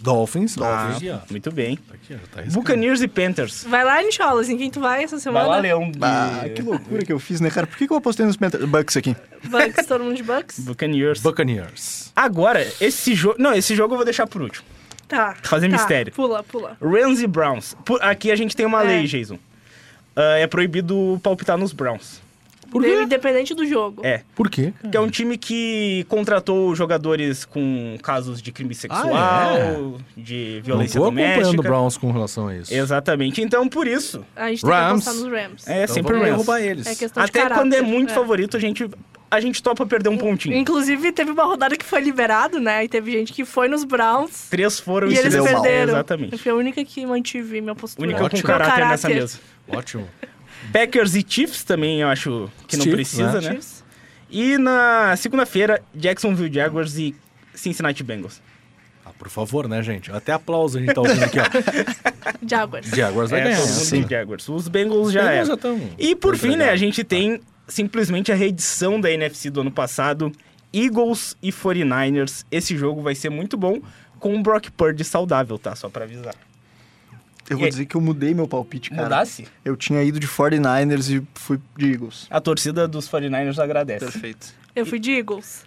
Dolphins. Ah, Dolphins. Aqui, muito bem. Tá aqui, ó. Tá. Buccaneers e Panthers. Vai lá, Nicholas, em quem tu vai essa semana? Vai lá, Leão. de- Ah, que loucura que eu fiz, né, cara? Por que, que eu apostei nos Panthers- Bucks aqui? Bucks, todo mundo de Bucks? Buccaneers. Buccaneers. Agora, esse jogo... Não, esse jogo eu vou deixar por último. Tá. Fazer tá. mistério. Pula, pula. Rams e Browns. Por- Aqui a gente tem uma É. lei, Jason. Ah, é proibido palpitar nos Browns. Por quê? independente do jogo. É. Por quê? Que é um time que contratou jogadores com casos de crime sexual, Ah, é? de Não violência tô acompanhando o doméstica. Browns com relação a isso. Exatamente. Então, por isso, A gente tem Rams. que apostar nos Rams. é Então sempre Rams. derrubar eles. É questão de Até caráter. quando é muito é. favorito, a gente, a gente topa perder um pontinho. Inclusive, teve uma rodada que foi liberado, né? E teve gente que foi nos Browns Três foram e se eles deu mal. perderam. Exatamente. Eu fui a única que mantive minha postura. Única com Ótimo. caráter, Meu nessa mesa. Ótimo. Packers e Chiefs também, eu acho que não Chiefs, precisa, né? né? E na segunda-feira, Jacksonville Jaguars e Cincinnati Bengals. Ah, por favor, né, gente? Até aplauso a gente tá ouvindo aqui, ó. Jaguars. Jaguars vai É, ganhar. sim. Jaguars. Os Bengals já Bengals é. já tão E por fim, né, a gente tem simplesmente a reedição da NFC do ano passado, Eagles e 49ers. Esse jogo vai ser muito bom com o Brock Purdy saudável, tá? Só pra avisar. Eu vou aí? dizer que eu mudei meu palpite, cara. Mudasse? Eu tinha ido de 49ers e fui de Eagles. A torcida dos 49ers agradece. Perfeito. Eu fui de Eagles.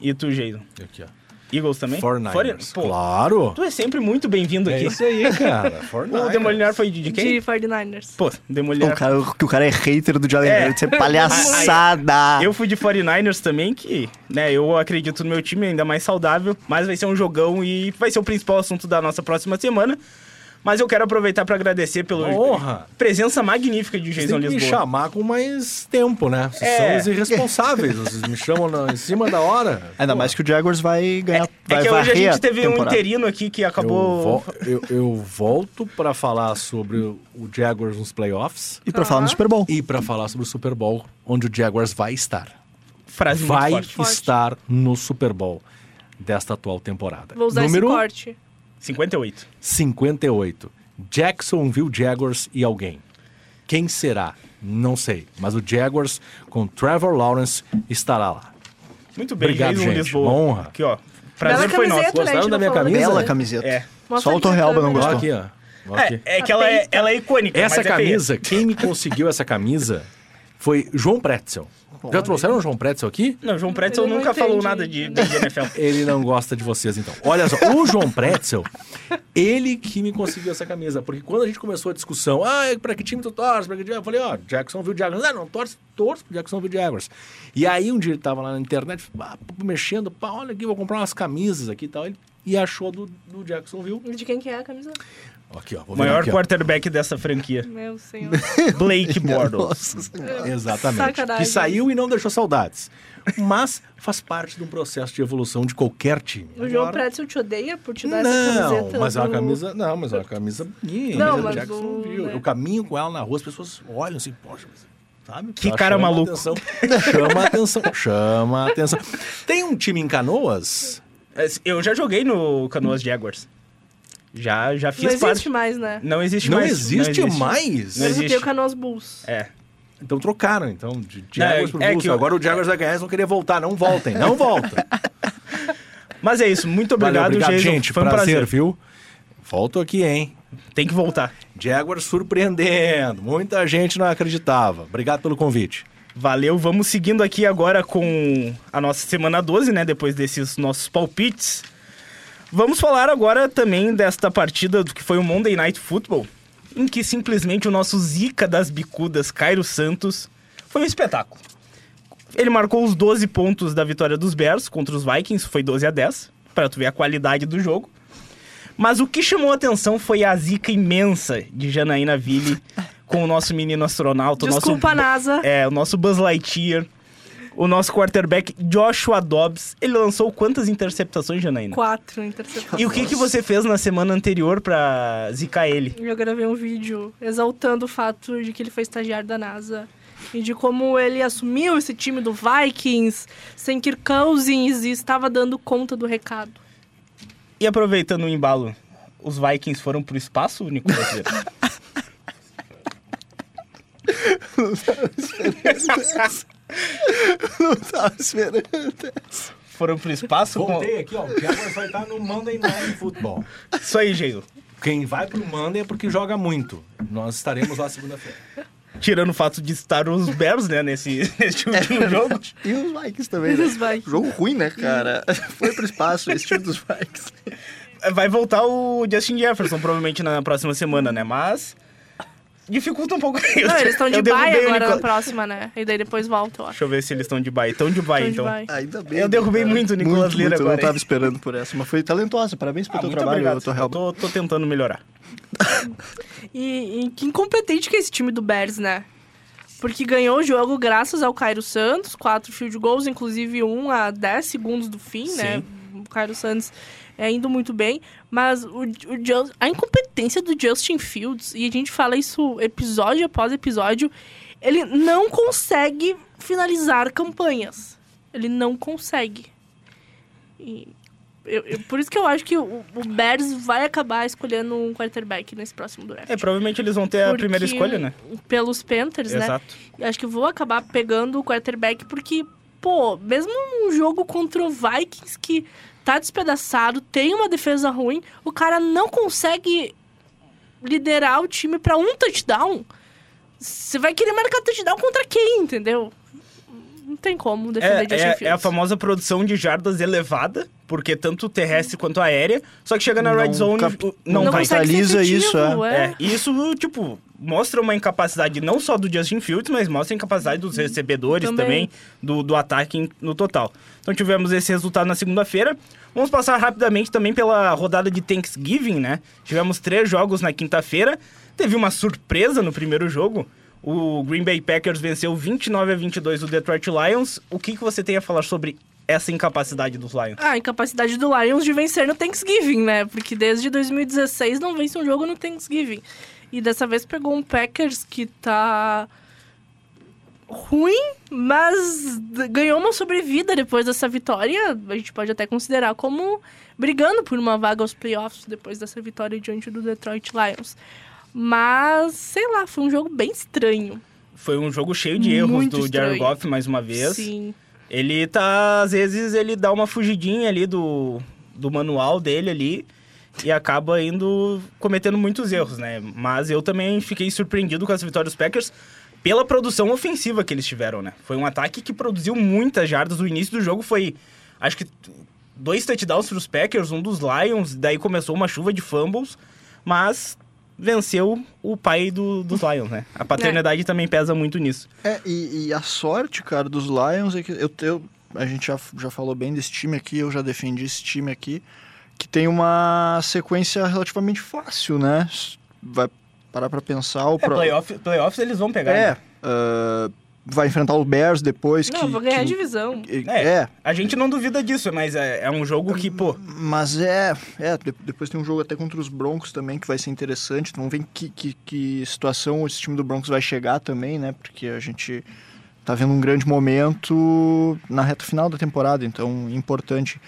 E tu, Jason? Aqui, ó. Eagles também? 49ers. Pô, Claro. tu é sempre muito bem-vindo É aqui. isso aí, cara. O 49ers. Demolinar foi de, de quem? De 49ers. Pô, O Demolinar. cara, que o cara é hater do Jalen É. Hurts, é palhaçada. Eu fui de 49ers também, que, né, eu acredito no meu time ainda mais saudável, mas vai ser um jogão e vai ser o principal assunto da nossa próxima semana. Mas eu quero aproveitar para agradecer pela Honra. presença magnífica de Jason que me Lisboa. chamar com mais tempo, né? Vocês É. são os irresponsáveis. Vocês me chamam na- em cima da hora. Ainda Pô, mais que o Jaguars vai ganhar. É vai que hoje a gente teve um temporada. interino aqui que Eu, acabou. vol- eu- eu volto pra falar sobre o Jaguars nos playoffs E pra falar no Super Bowl. e pra falar sobre o Super Bowl, onde o Jaguars vai estar. Frase vai. Forte. estar no Super Bowl desta atual temporada. Vou usar Número esse corte. 58. 58. Jacksonville Jaguars e alguém. Quem será? Não sei. Mas o Jaguars com Trevor Lawrence estará lá. Muito bem, Obrigado, gente. Lisboa. Uma honra. Aqui, ó. Prazer Bela foi nosso. Gostaram da minha camisa? Bela camiseta. É. Mostra Só o Torrealba não gostou. aqui, ó. É, é que ela é, ela é icônica. Essa mas é camisa, quem me conseguiu essa camisa foi João Pretzel. Já trouxeram o João Pretzel aqui? Não, João Pretzel nunca falou nada de, de NFL. Ele não gosta de vocês, então. Olha só, o João Pretzel, ele que me conseguiu essa camisa. Porque quando a gente começou a discussão, ah, pra que time tu torce? Pra que time? Eu falei, ó, Jacksonville Jaguars. Ah, não, torce, torce pro Jacksonville Jaguars. E aí um dia ele tava lá na internet, pá, mexendo, pá, olha aqui, vou comprar umas camisas aqui e tal. Ele- E achou do, do Jacksonville. De quem que é a camisa? Aqui, ó. Maior aqui, ó. quarterback dessa franquia. Meu senhor. Blake Bortles. Nossa Senhora. Exatamente. Sacanagem. Que saiu e não deixou saudades. Mas faz parte de um processo de evolução de qualquer time. O João Agora- Pretzel te odeia por te dar essa Não, camiseta? mas é uma do- camisa. Não, mas é uma camisa bonita. Não, mas do Jacksonville. o- né? Eu caminho com ela na rua, as pessoas olham assim, poxa, mas- sabe? Que Ela cara chama maluco. Atenção, chama a atenção, chama a atenção. Tem um time em Canoas. Eu já joguei no Canoas Jaguars. Já, já Não fiz existe parte. mais, né? Não existe Não mais. existe, não existe. mais. Não Mas eu existe. tenho o Canoas Bulls. É. Então trocaram, então, de Não, Jaguars é- pro é Bulls. que eu- Agora o Jaguars vai ganhar, eles vão querer voltar. Não voltem, não voltem. Mas é isso. Muito obrigado, Valeu, obrigado, gente. Foi um prazer, prazer. viu? Volto aqui, hein? Tem que voltar. Jaguars surpreendendo. Muita gente não acreditava. Obrigado pelo convite. Valeu. Vamos seguindo aqui agora com a nossa semana 12, né? Depois desses nossos palpites. Vamos falar agora também desta partida do que foi o Monday Night Football, em que simplesmente o nosso zica das bicudas, Cairo Santos, foi um espetáculo. Ele marcou os 12 pontos da vitória dos Bears contra os Vikings, foi 12 a 10, para tu ver a qualidade do jogo. Mas o que chamou a atenção foi a zica imensa de Janaína Ville com o nosso menino astronauta, o Desculpa, nosso NASA. é, o nosso Buzz Lightyear, o nosso quarterback Joshua Dobbs. Ele lançou quantas interceptações, Janaína? Quatro interceptações. E o que, que você fez na semana anterior pra zicar ele? Eu gravei um vídeo exaltando o fato de que ele foi estagiário da NASA. E de como ele assumiu esse time do Vikings sem Kirk Cousins e estava dando conta do recado. E aproveitando o embalo, os Vikings foram pro espaço, Nicolas? Não tava esperando. foram pro espaço? com- Voltei aqui, ó. O Jaguars vai estar no Monday Night Football. Isso aí, Geiso. Quem vai pro Monday é porque joga muito. Nós estaremos lá segunda-feira. Tirando o fato de estar os Bears, né, nesse, nesse último jogo. E os Vikings também, E né? os Vikings. Jogo ruim, né, cara? Foi pro espaço, esse time dos Vikings. Vai voltar o Justin Jefferson, provavelmente, na próxima semana, né? Mas dificulta um pouco. Não, eles estão de Eu baia agora na Nicolas- próxima, né? E daí depois volta, eu acho. Deixa eu ver se eles estão de baia. Estão de baia, de então. Ainda bem. Eu derrubei cara. muito o Nicolas muito, Lira muito, Eu agora, não tava esperando por essa, mas foi talentosa. Parabéns pelo Ah, teu trabalho, obrigado. Torrealba. Tô, tô tentando melhorar. E, e que incompetente que é esse time do Bears, né? Porque ganhou o jogo graças ao Cairo Santos, quatro field goals, inclusive um a 10 segundos do fim, né? O Cairo Santos é indo muito bem, mas o, o Just- a incompetência do Justin Fields, e a gente fala isso episódio após episódio, ele não consegue finalizar campanhas. Ele não consegue. E eu- eu- por isso que eu acho que o, o Bears vai acabar escolhendo um quarterback nesse próximo draft. É, provavelmente eles vão ter a Porque- primeira escolha, né? Pelos Panthers, né? Exato. Acho que vou acabar pegando o quarterback porque, pô, mesmo um jogo contra o Vikings que tá despedaçado, tem uma defesa ruim, o cara não consegue liderar o time pra um touchdown. Você vai querer marcar touchdown contra quem, entendeu? Não tem como defender Justin É, é, Fields. é a famosa produção de jardas elevada, porque tanto terrestre quanto aérea, só que chega na red Não zone cap- não, não Capitaliza isso, É, é. e isso, tipo, mostra uma incapacidade não só do Justin Fields, mas mostra a incapacidade dos recebedores também, Também. do, do ataque no total. Então tivemos esse resultado na segunda-feira. Vamos passar rapidamente também pela rodada de Thanksgiving, né? Tivemos três jogos na quinta-feira. Teve uma surpresa no primeiro jogo. O Green Bay Packers venceu 29 a 22 o Detroit Lions. O que, que você tem a falar sobre essa incapacidade dos Lions? Ah, a incapacidade do Lions de vencer no Thanksgiving, né? Porque desde 2016 não vence um jogo no Thanksgiving. E dessa vez pegou um Packers que tá ruim, mas ganhou uma sobrevida depois dessa vitória. A gente pode até considerar como brigando por uma vaga aos playoffs depois dessa vitória diante do Detroit Lions. Mas, sei lá, foi um jogo bem estranho. Foi um jogo cheio de erros Muito do Jared. Goff mais uma vez. Sim. Ele tá, às vezes, ele dá uma fugidinha ali do, do manual dele ali e acaba indo cometendo muitos erros, né? Mas eu também fiquei surpreendido com essa vitória dos Packers pela produção ofensiva que eles tiveram, né? Foi um ataque que produziu muitas jardas. O início do jogo foi, acho que, dois touchdowns para os Packers, um dos Lions, daí começou uma chuva de fumbles, mas venceu o pai do- dos Lions, né? A paternidade também pesa muito nisso. É, e, e a sorte, cara, dos Lions é que eu, eu, a gente já, já falou bem desse time aqui, eu já defendi esse time aqui, que tem uma sequência relativamente fácil, né? Vai parar pra pensar o É, pro- playoff, playoffs eles vão pegar, É, né? ah, vai enfrentar o Bears depois Não, que... vou ganhar a que- divisão. É. é, A gente não duvida disso, mas é, é um jogo que, pô, Mas é, é, de- depois tem um jogo até contra os Broncos também que vai ser interessante. Vamos ver em que, que, que situação esse time do Broncos vai chegar também, né? Porque a gente tá vendo um grande momento na reta final da temporada, então importante.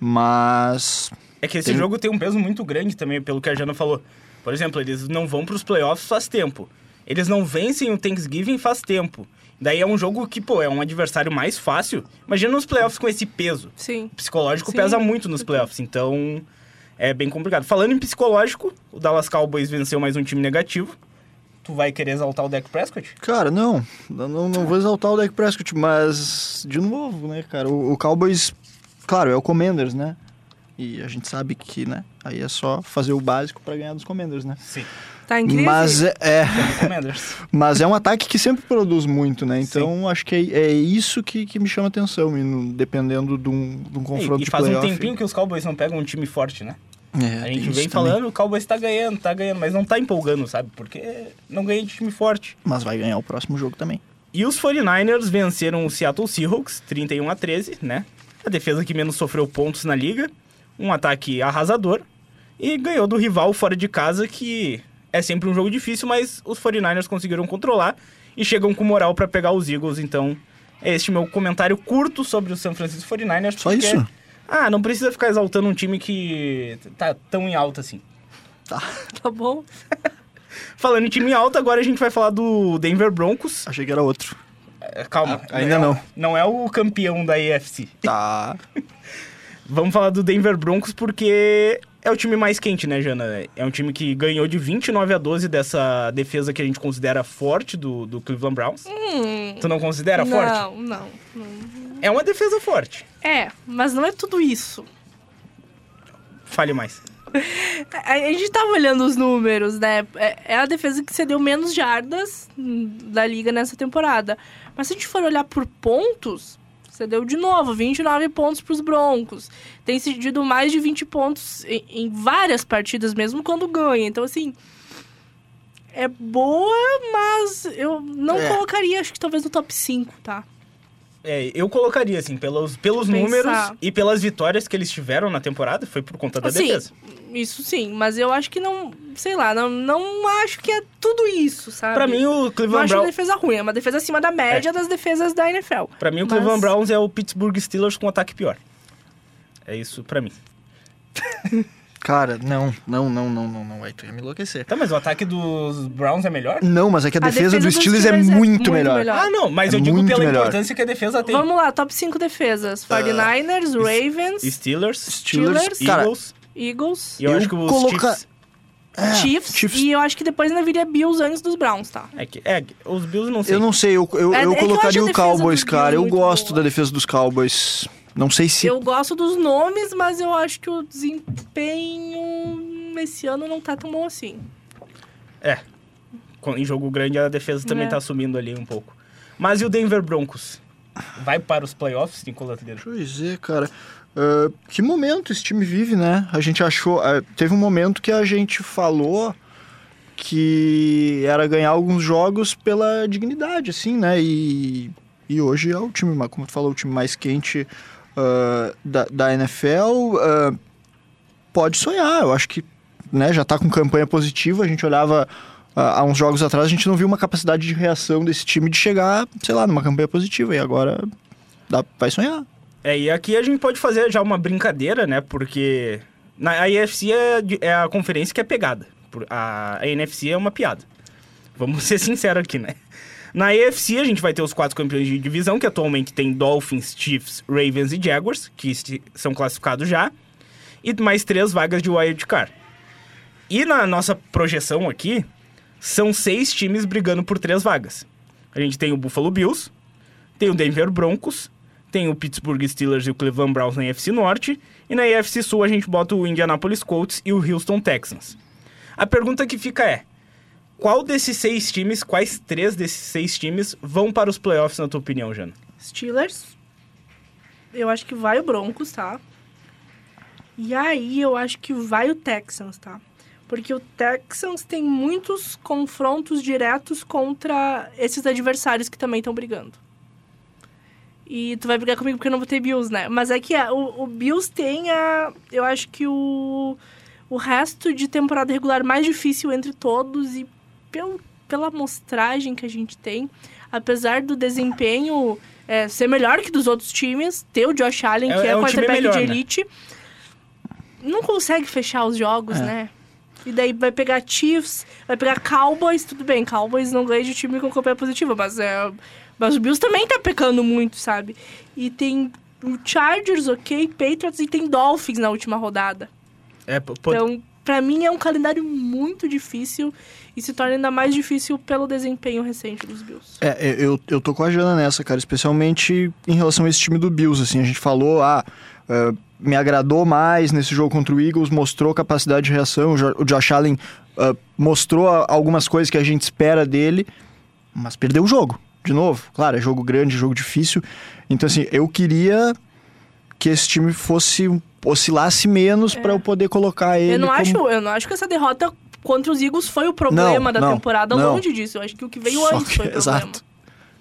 Mas é que esse Tem- jogo tem um peso muito grande também, pelo que a Jana falou. Por exemplo, eles não vão pros playoffs faz tempo. Eles não vencem o Thanksgiving faz tempo. Daí é um jogo que, pô, é um adversário mais fácil. Imagina nos playoffs com esse peso. Sim. O psicológico Sim. pesa muito nos playoffs, então é bem complicado. Falando em psicológico, o Dallas Cowboys venceu mais um time negativo. Tu vai querer exaltar o Dak Prescott? Cara, não, não, não- não vou exaltar o Dak Prescott, mas de novo, né, cara, o, o Cowboys, claro, é o Commanders, né? E a gente sabe que, né, aí é só fazer o básico pra ganhar dos Commanders, né? Sim. Tá incrível. Mas é, é, Commanders. mas é um ataque que sempre produz muito, né? Então acho que é, é isso que, que me chama atenção, e no- dependendo de um, de um confronto e, e de faz um playoff. tempinho que os Cowboys não pegam um time forte, né? É, A gente vem também. falando, o Cowboys tá ganhando, tá ganhando, mas não tá empolgando, sabe? Porque não ganha de time forte. Mas vai ganhar o próximo jogo também. E os 49ers venceram o Seattle Seahawks, 31 a 13, né? A defesa que menos sofreu pontos na liga, um ataque arrasador, e ganhou do rival fora de casa, que é sempre um jogo difícil, mas os 49ers conseguiram controlar e chegam com moral pra pegar os Eagles, então é este meu comentário curto sobre o San Francisco 49ers. Só porque- isso? Ah, não precisa ficar exaltando um time que tá tão em alta assim. Tá bom. Falando em time alto, agora a gente vai falar do Denver Broncos. Achei que era outro. É, Calma, Ah, ainda é- não. Não é o campeão da AFC. Tá. Vamos falar do Denver Broncos porque é o time mais quente, né, Jana? É um time que ganhou de 29 a 12 dessa defesa que a gente considera forte do, do Cleveland Browns. tu não considera forte? não, não, não. É uma defesa forte. É, mas não é tudo isso. Fale mais. A gente tava olhando os números, né? É é a defesa que cedeu menos jardas hum, da liga nessa temporada. Mas se a gente for olhar por pontos, cedeu de novo 29 pontos pros Broncos. Tem cedido mais de 20 pontos em, em várias partidas, mesmo quando ganha. Então, assim. É boa, mas eu não É. colocaria, acho que talvez no top 5, tá? É, eu colocaria, assim, pelos, pelos números e pelas vitórias que eles tiveram na temporada, foi por conta da Assim, defesa. Isso sim, mas eu acho que não. Sei lá, não, não acho que é tudo isso, sabe? Pra mim, o Não Cleveland acho uma defesa ruim, é uma defesa acima da média das defesas da NFL. Pra mim, o Mas- Cleveland Browns é o Pittsburgh Steelers com ataque pior. É isso pra mim. Cara, não, não, não, não, não, não. Aí tu ia me enlouquecer. Tá, mas o ataque dos Browns é melhor? Não, mas é que a, A defesa, defesa dos Steelers é Steelers é muito, muito melhor. melhor. Ah, não, mas É eu digo pela melhor. importância que a defesa tem. Vamos lá, top 5 defesas: 49ers, Ravens, Steelers, Steelers, cara, Eagles, Eagles, e eu, eu acho que os coloca- Chiefs... é, Chiefs, Chiefs. E eu acho que depois ainda viria Bills antes dos Browns, tá? É, que, é, os Bills não sei. Eu não sei, eu, eu, É- eu é eu colocaria a o Cowboys, cara. Eu gosto boa. da defesa dos Cowboys. Não sei se. Eu gosto dos nomes, mas eu acho que o desempenho esse ano não tá tão bom assim. É. Em jogo grande, a defesa também É. tá sumindo ali um pouco. Mas e o Denver Broncos? Vai para os playoffs, Nicolas Deiro? Pois é, cara. Ah, que momento esse time vive, né? A gente achou. ah, teve um momento que a gente falou que era ganhar alguns jogos pela dignidade, assim, né? E, e hoje é o time, como tu falou, o time mais quente ah, da, da NFL. pode sonhar, eu acho que né, já tá com campanha positiva. A gente olhava há uns jogos atrás, a gente não viu uma capacidade de reação desse time de chegar, sei lá, numa campanha positiva. E agora dá, vai sonhar. É, e aqui a gente pode fazer já uma brincadeira, né? Porque na a AFC é, é a conferência que é pegada. A, a NFC é uma piada. Vamos ser sinceros aqui, né? Na AFC a gente vai ter os quatro campeões de divisão, que atualmente tem Dolphins, Chiefs, Ravens e Jaguars, que são classificados já. E mais três vagas de wild card. E na nossa projeção aqui, são seis times brigando por três vagas. A gente tem o Buffalo Bills, tem o Denver Broncos, tem o Pittsburgh Steelers e o Cleveland Browns na NFC Norte, e na AFC Sul a gente bota o Indianapolis Colts e o Houston Texans. A pergunta que fica é: qual desses seis times, quais três desses seis times vão para os playoffs, na tua opinião, Jana? Steelers. Eu acho que vai o Broncos, tá? E aí eu acho que vai o Texans, tá? Porque o Texans tem muitos confrontos diretos contra esses adversários que também estão brigando. E tu vai brigar comigo porque eu não vou ter Bills, né? Mas é que a- o, o Bills tem a. Eu acho que o, o resto de temporada regular mais difícil entre todos e pelo, pela amostragem que a gente tem, apesar do desempenho é, ser melhor que dos outros times, ter o Josh Allen, É- que é, é o quarterback melhor, de né? elite, não consegue fechar os jogos, É. né? E daí vai pegar Chiefs, vai pegar Cowboys, tudo bem, Cowboys não ganha de time com campanha positiva, mas é. Mas o Bills também tá pecando muito, sabe? E tem o Chargers, ok, Patriots e tem Dolphins na última rodada. É, pode- Então, pra mim é um calendário muito difícil e se torna ainda mais difícil pelo desempenho recente dos Bills. É, eu, eu tô com a Jana nessa, cara, especialmente em relação a esse time do Bills, assim, a gente falou, ah, eh, me agradou mais nesse jogo contra o Eagles, mostrou capacidade de reação, o Jo- o Josh Allen ah, mostrou algumas coisas que a gente espera dele, mas perdeu o jogo, de novo, claro, é jogo grande, jogo difícil, então assim, eu queria que esse time fosse, oscilasse menos pra eu poder colocar ele É. Eu não, como... acho, eu não acho que essa derrota contra os Eagles foi o problema Não, da não, temporada, não. longe disso. Eu acho que o que veio Só antes que- foi o problema. Exato.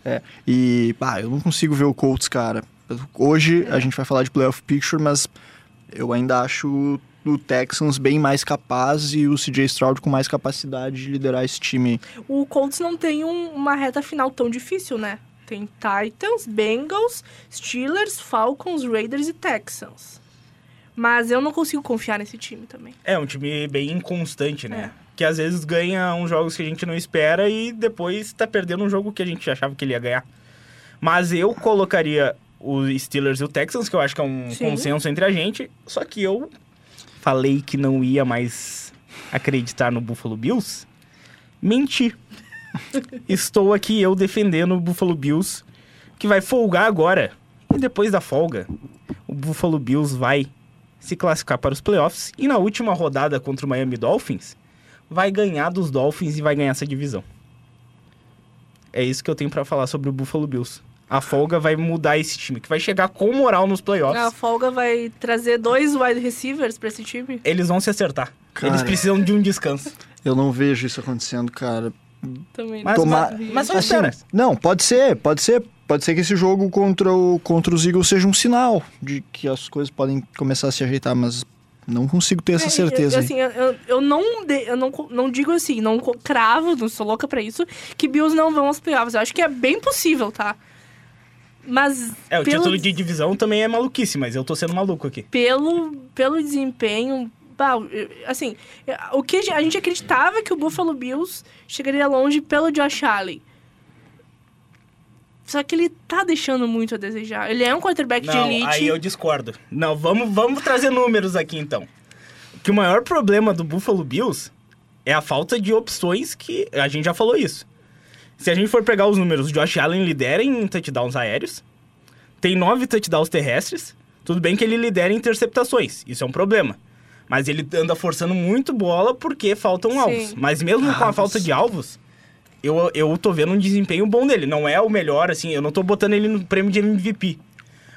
É, e, pá, eu não consigo ver o Colts, cara. Hoje a gente vai falar de playoff picture, mas eu ainda acho o Texans bem mais capaz e o CJ Stroud com mais capacidade de liderar esse time. O Colts não tem um- uma reta final tão difícil, né? Tem Titans, Bengals, Steelers, Falcons, Raiders e Texans. Mas eu não consigo confiar nesse time também. é um time bem inconstante, né? É. Que às vezes ganha uns jogos que a gente não espera e depois tá perdendo um jogo que a gente achava que ele ia ganhar. Mas eu colocaria os Steelers e o Texans, que eu acho que é um Sim. consenso entre a gente. Só que eu falei que não ia mais acreditar no Buffalo Bills. Menti. Estou aqui eu defendendo o Buffalo Bills, que vai folgar agora. E depois da folga, o Buffalo Bills vai se classificar para os playoffs e na última rodada contra o Miami Dolphins vai ganhar dos Dolphins e vai ganhar essa divisão. É isso que eu tenho para falar sobre o Buffalo Bills. A folga vai mudar esse time, que vai chegar com moral nos playoffs. A folga vai trazer dois wide receivers pra esse time. Eles vão se acertar. Cara. Eles precisam de um descanso. Eu não vejo isso acontecendo, cara. Também. Mas, Tomar- mas, mas Assim, não, pode ser, pode ser. Pode ser que esse jogo contra, o, contra os Eagles seja um sinal de que as coisas podem começar a se ajeitar, mas não consigo ter essa É, certeza. Eu, aí. assim, eu, eu, eu não, de- eu não, não digo assim, não cravo, não sou louca pra isso, que Bills não vão aos playoffs. Eu acho que é bem possível, tá? Mas É, o pelo, título de divisão também é maluquice, mas eu tô sendo maluco aqui. pelo, pelo desempenho, bah, assim, o que a gente- acreditava que o Buffalo Bills chegaria longe pelo Josh Allen. Só que ele tá deixando muito a desejar. Ele é um quarterback de Não, elite. aí eu discordo. Não, vamos, vamos trazer números aqui então. Que o maior problema do Buffalo Bills é a falta de opções que a gente já falou isso. Se a gente for pegar os números, o Josh Allen lidera em touchdowns aéreos, tem nove touchdowns terrestres. Tudo bem que ele lidera em interceptações, isso é um problema. Mas ele anda forçando muito bola porque faltam Sim. alvos. Mas mesmo com a Alvos. falta de alvos, eu, eu tô vendo um desempenho bom dele. Não é o melhor, assim, eu não tô botando ele no prêmio de MVP.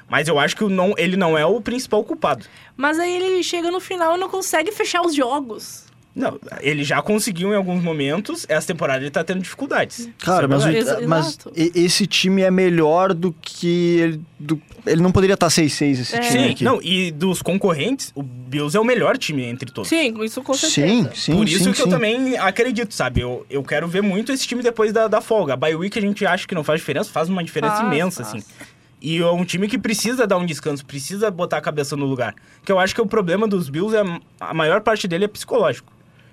Mas eu acho que não, ele não é o principal culpado. Mas aí ele chega no final e não consegue fechar os jogos. Não, ele já conseguiu em alguns momentos, essa temporada ele tá tendo dificuldades. Cara, mas, o- mas esse time é melhor do que ele. do- ele não poderia estar 6-6 esse É. time Sim, aqui. não, e dos concorrentes, o Bills é o melhor time entre todos. Sim, isso com sim, certeza. sim, Por isso sim, que eu sim. também acredito, sabe? Eu, eu quero ver muito esse time depois da, da folga. A bye week a gente acha que não faz diferença, faz uma diferença Faz, imensa, faz. assim. E é um time que precisa dar um descanso, precisa botar a cabeça no lugar. Que eu acho que o problema dos Bills é a maior parte dele é psicológico.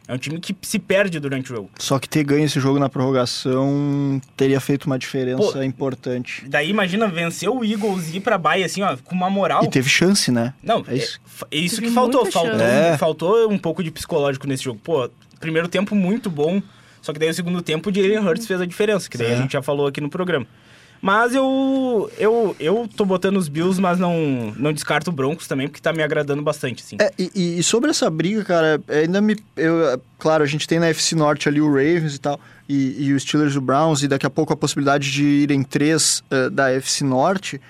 É um time que se perde durante o jogo. Só que ter ganho esse jogo na prorrogação teria feito uma diferença Pô, importante. Daí imagina vencer o Eagles e ir pra bye assim, ó, com uma moral. E teve chance, né? Não, É isso. é, é isso Teve que faltou. Faltou. É. faltou um pouco de psicológico nesse jogo. Pô, primeiro tempo muito bom, só que daí o segundo tempo o Jalen Hurts fez a diferença, que daí É. a gente já falou aqui no programa. Mas eu, eu, eu tô botando os Bills, mas não, não descarto o Broncos também, porque tá me agradando bastante, assim. É, e, e sobre essa briga, cara, ainda me. Eu, claro, a gente tem na FC Norte ali o Ravens e tal, e, e os Steelers e o Browns, e daqui a pouco a possibilidade de irem três eh, da FC Norte.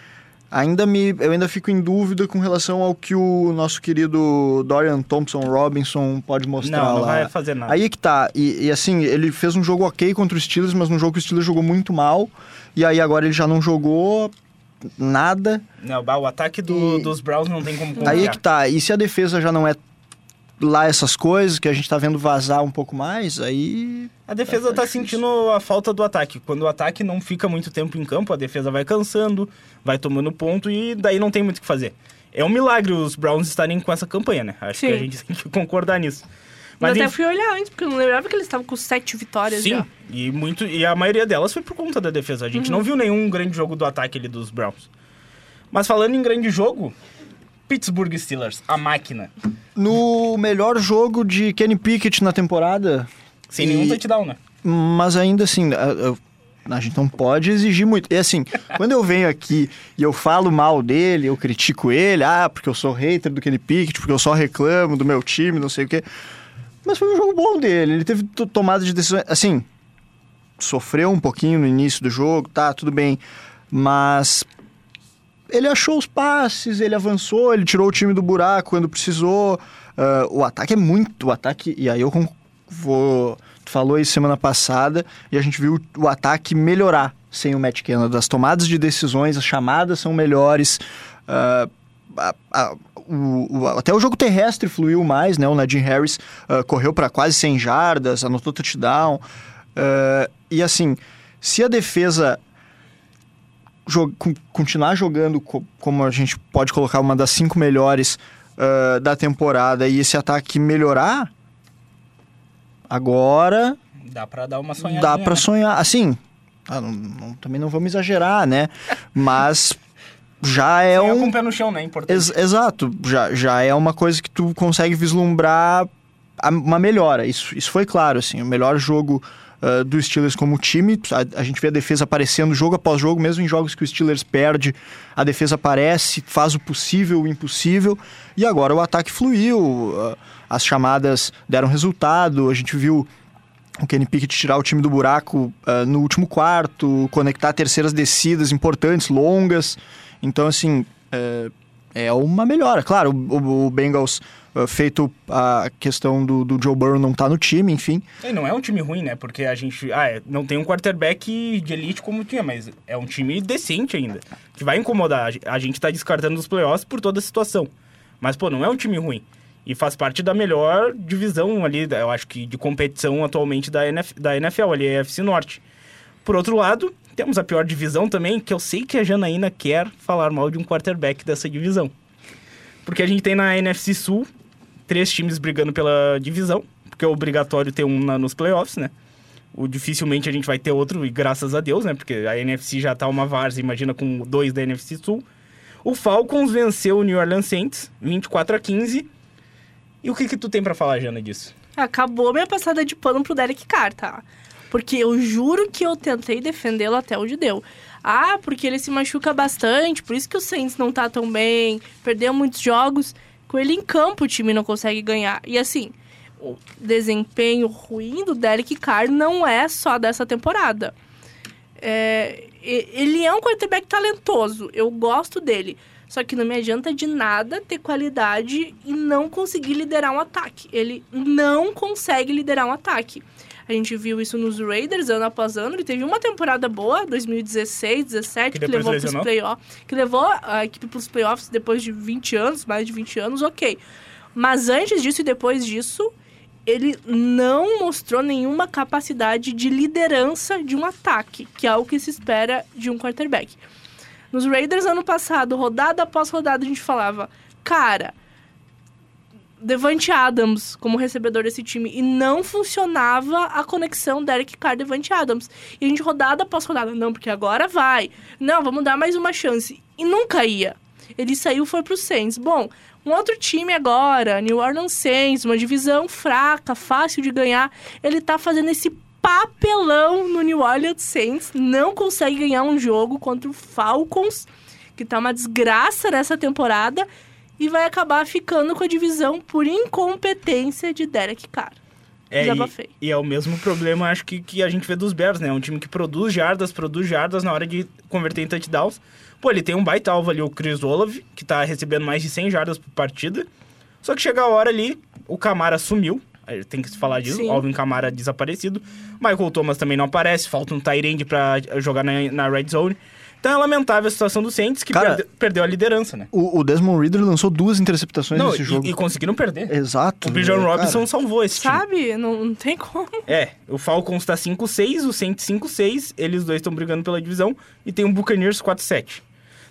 Ainda me, eu ainda fico em dúvida com relação ao que o nosso querido Dorian Thompson Robinson pode mostrar não, não lá. vai fazer nada. Aí é que tá. E, e, assim, ele fez um jogo ok contra os Steelers, mas num jogo que o Steelers jogou muito mal. E aí agora ele já não jogou nada. Não, o ataque do- E- dos Browns não tem como confiar. Aí é que tá. E se a defesa já não é lá essas coisas, que a gente tá vendo vazar um pouco mais, aí. A defesa tá sentindo a falta do ataque. Quando o ataque não fica muito tempo em campo, a defesa vai cansando, vai tomando ponto e daí não tem muito o que fazer. É um milagre os Browns estarem com essa campanha, né? Acho que Sim. a gente tem que concordar nisso. Eu Mas até enfim, fui olhar antes, porque eu não lembrava que eles estavam com sete vitórias sim, já. e, muito, e a maioria delas foi por conta da defesa. A gente não viu nenhum grande jogo do ataque ali dos Browns. Mas falando em grande jogo, Pittsburgh Steelers, a máquina. No melhor jogo de Kenny Pickett na temporada. Sem E- nenhum touchdown, né? Mas ainda assim, a, a- a gente não pode exigir muito. E assim, quando eu venho aqui e eu falo mal dele, eu critico ele, ah, porque eu sou hater do Kenny Pickett, porque eu só reclamo do meu time, não sei o quê. Mas foi um jogo bom dele. Ele teve to- tomada de decisões. Assim, sofreu um pouquinho no início do jogo, tá, tudo bem. Mas ele achou os passes, ele avançou, ele tirou o time do buraco quando precisou. Ah, o ataque é muito. O ataque. E aí eu vou. Tu falou isso semana passada e a gente viu o ataque melhorar sem o Matt Canada. As tomadas de decisões, as chamadas são melhores. ah, a- a- o- o- até o jogo terrestre fluiu mais, né? O Najee Harris ah, correu para quase 100 jardas, anotou touchdown. Ah, e assim, se a defesa jo- con- continuar jogando co- como a gente pode colocar uma das cinco melhores ah, da temporada e esse ataque melhorar, agora Dá pra dar uma sonhadinha. dá pra né? sonhar. Assim, ah, não- não- também não vamos exagerar, né? Mas já é Sonhar um. com o pé no chão, né? Importante. Ex- exato, já, já é uma coisa que tu consegue vislumbrar uma melhora. Isso, isso foi claro, assim, o melhor jogo uh, do Steelers como time. A, a, gente vê a defesa aparecendo jogo após jogo, mesmo em jogos que o Steelers perde, a defesa aparece, faz o possível, o impossível. E agora o ataque fluiu, uh, as chamadas deram resultado, a gente viu o Kenny Pickett tirar o time do buraco uh, no último quarto, conectar terceiras descidas importantes, longas. Então, assim, é, é uma melhora. Claro, o, o Bengals feito a questão do, do Joe Burrow não tá no time, enfim. E não é um time ruim, né? Porque a gente ah, é, não tem um quarterback de elite como tinha, mas é um time decente ainda. Que vai incomodar. A gente tá descartando os playoffs por toda a situação. Mas, pô, não é um time ruim. E faz parte da melhor divisão ali, eu acho que de competição atualmente da, NF, da NFL, ali, a FC Norte. Por outro lado, temos a pior divisão também, que eu sei que a Janaína quer falar mal de um quarterback dessa divisão. Porque a gente tem na NFC Sul três times brigando pela divisão, porque é obrigatório ter um na, nos playoffs, né? O, dificilmente a gente vai ter outro, e graças a Deus, né? Porque a NFC já tá uma várzea, imagina com dois da NFC Sul. O Falcons venceu o New Orleans Saints, 24 a 15 e o que que tu tem para falar, Jana, disso? Acabou minha passada de pano pro Derek Carr, tá? Porque eu juro que eu tentei defendê-lo até onde deu. Ah, porque ele se machuca bastante, por isso que o Saints não tá tão bem, perdeu muitos jogos. Com ele em campo, o time não consegue ganhar. E assim, o desempenho ruim do Derek Carr não é só dessa temporada. É, ele é um quarterback talentoso, eu gosto dele. Só que não me adianta de nada ter qualidade e não conseguir liderar um ataque. Ele não consegue liderar um ataque. A gente viu isso nos Raiders ano após ano. Ele teve uma temporada boa, 2016, 17, que, que levou para os playoffs, que levou a equipe para os playoffs depois de 20 anos, mais de 20 anos, ok. Mas antes disso e depois disso, ele não mostrou nenhuma capacidade de liderança de um ataque, que é algo que se espera de um quarterback. Nos Raiders ano passado, rodada após rodada, a gente falava, cara, Devante Adams como recebedor desse time e não funcionava a conexão Derek Carr Devante Adams. E a gente rodada após rodada, não, porque agora vai. Não, vamos dar mais uma chance. E nunca ia. Ele saiu foi pro Saints. Bom, um outro time agora, New Orleans Saints, uma divisão fraca, fácil de ganhar, ele tá fazendo esse papelão no New Orleans Saints, não consegue ganhar um jogo contra o Falcons, que tá uma desgraça nessa temporada, e vai acabar ficando com a divisão por incompetência de Derek Carr. É, e, e, é o mesmo problema, acho que, que a gente vê dos Bears, né? Um time que produz jardas, produz jardas na hora de converter em touchdowns. Pô, ele tem um baita alvo ali, o Chris Olave, que tá recebendo mais de 100 jardas por partida. Só que chega a hora ali, o Camara sumiu, tem que se falar disso. Sim. Alvin Kamara desaparecido. Michael Thomas também não aparece. Falta um Tyrande pra jogar na, na Red Zone. Então é lamentável a situação do Saints, que Cara, perde, perdeu a liderança, né? O, o, Desmond Reader lançou duas interceptações não, nesse e, jogo. E conseguiram perder. Exato. O Bijan Robinson cara. salvou esse time. Sabe? Não, não tem como. É, o Falcons tá 5-6, o Saints 5-6. Eles dois estão brigando pela divisão. E tem o Buccaneers 4-7.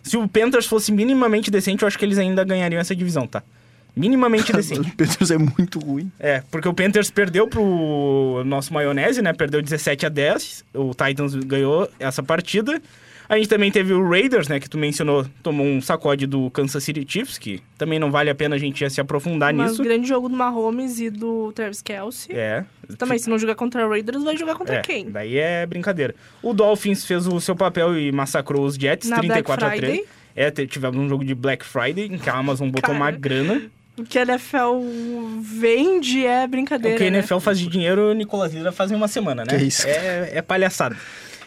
Se o Panthers fosse minimamente decente, eu acho que eles ainda ganhariam essa divisão, tá? minimamente decente. o Panthers é muito ruim. É, porque o Panthers perdeu pro nosso maionese, né? Perdeu 17 a 10. O Titans ganhou essa partida. A gente também teve o Raiders, né, que tu mencionou, tomou um sacode do Kansas City Chiefs, que também não vale a pena a gente se aprofundar Mas nisso. grande jogo do Mahomes e do Travis Kelsey. É. Também, se não jogar contra o Raiders, vai jogar contra é, quem? Daí é brincadeira. O Dolphins fez o seu papel e massacrou os Jets, Na 34 Black a 3. É, tivemos um jogo de Black Friday, em que a Amazon botou Cara. uma grana. O que a NFL vende é brincadeira. O que a NFL né? faz de dinheiro, o Nicolas Lira faz em uma semana, né? Que isso? É, é palhaçada.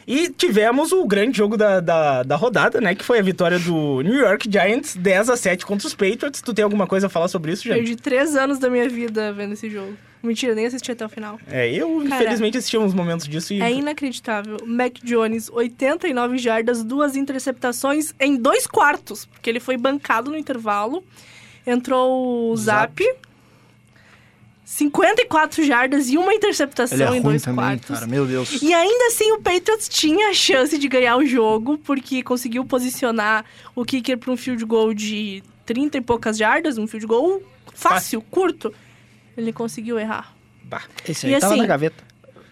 E tivemos o grande jogo da, da, da, rodada, né? Que foi a vitória do New York Giants 10 a 7 contra os Patriots. Tu tem alguma coisa a falar sobre isso, gente? Perdi três anos da minha vida vendo esse jogo. Mentira, nem assisti até o final. É, eu Cara, infelizmente assisti uns momentos disso e... É inacreditável. Mac Jones, 89 jardas, duas interceptações em dois quartos. Porque ele foi bancado no intervalo. Entrou o Zap. Zap 54 jardas e uma interceptação é em dois também, quartos. Cara, meu Deus. E ainda assim o Patriots tinha a chance de ganhar o jogo, porque conseguiu posicionar o kicker para um field goal de 30 e poucas jardas, um field goal fácil, fácil. curto. Ele conseguiu errar. Bah. Esse aí e, tava assim, na gaveta.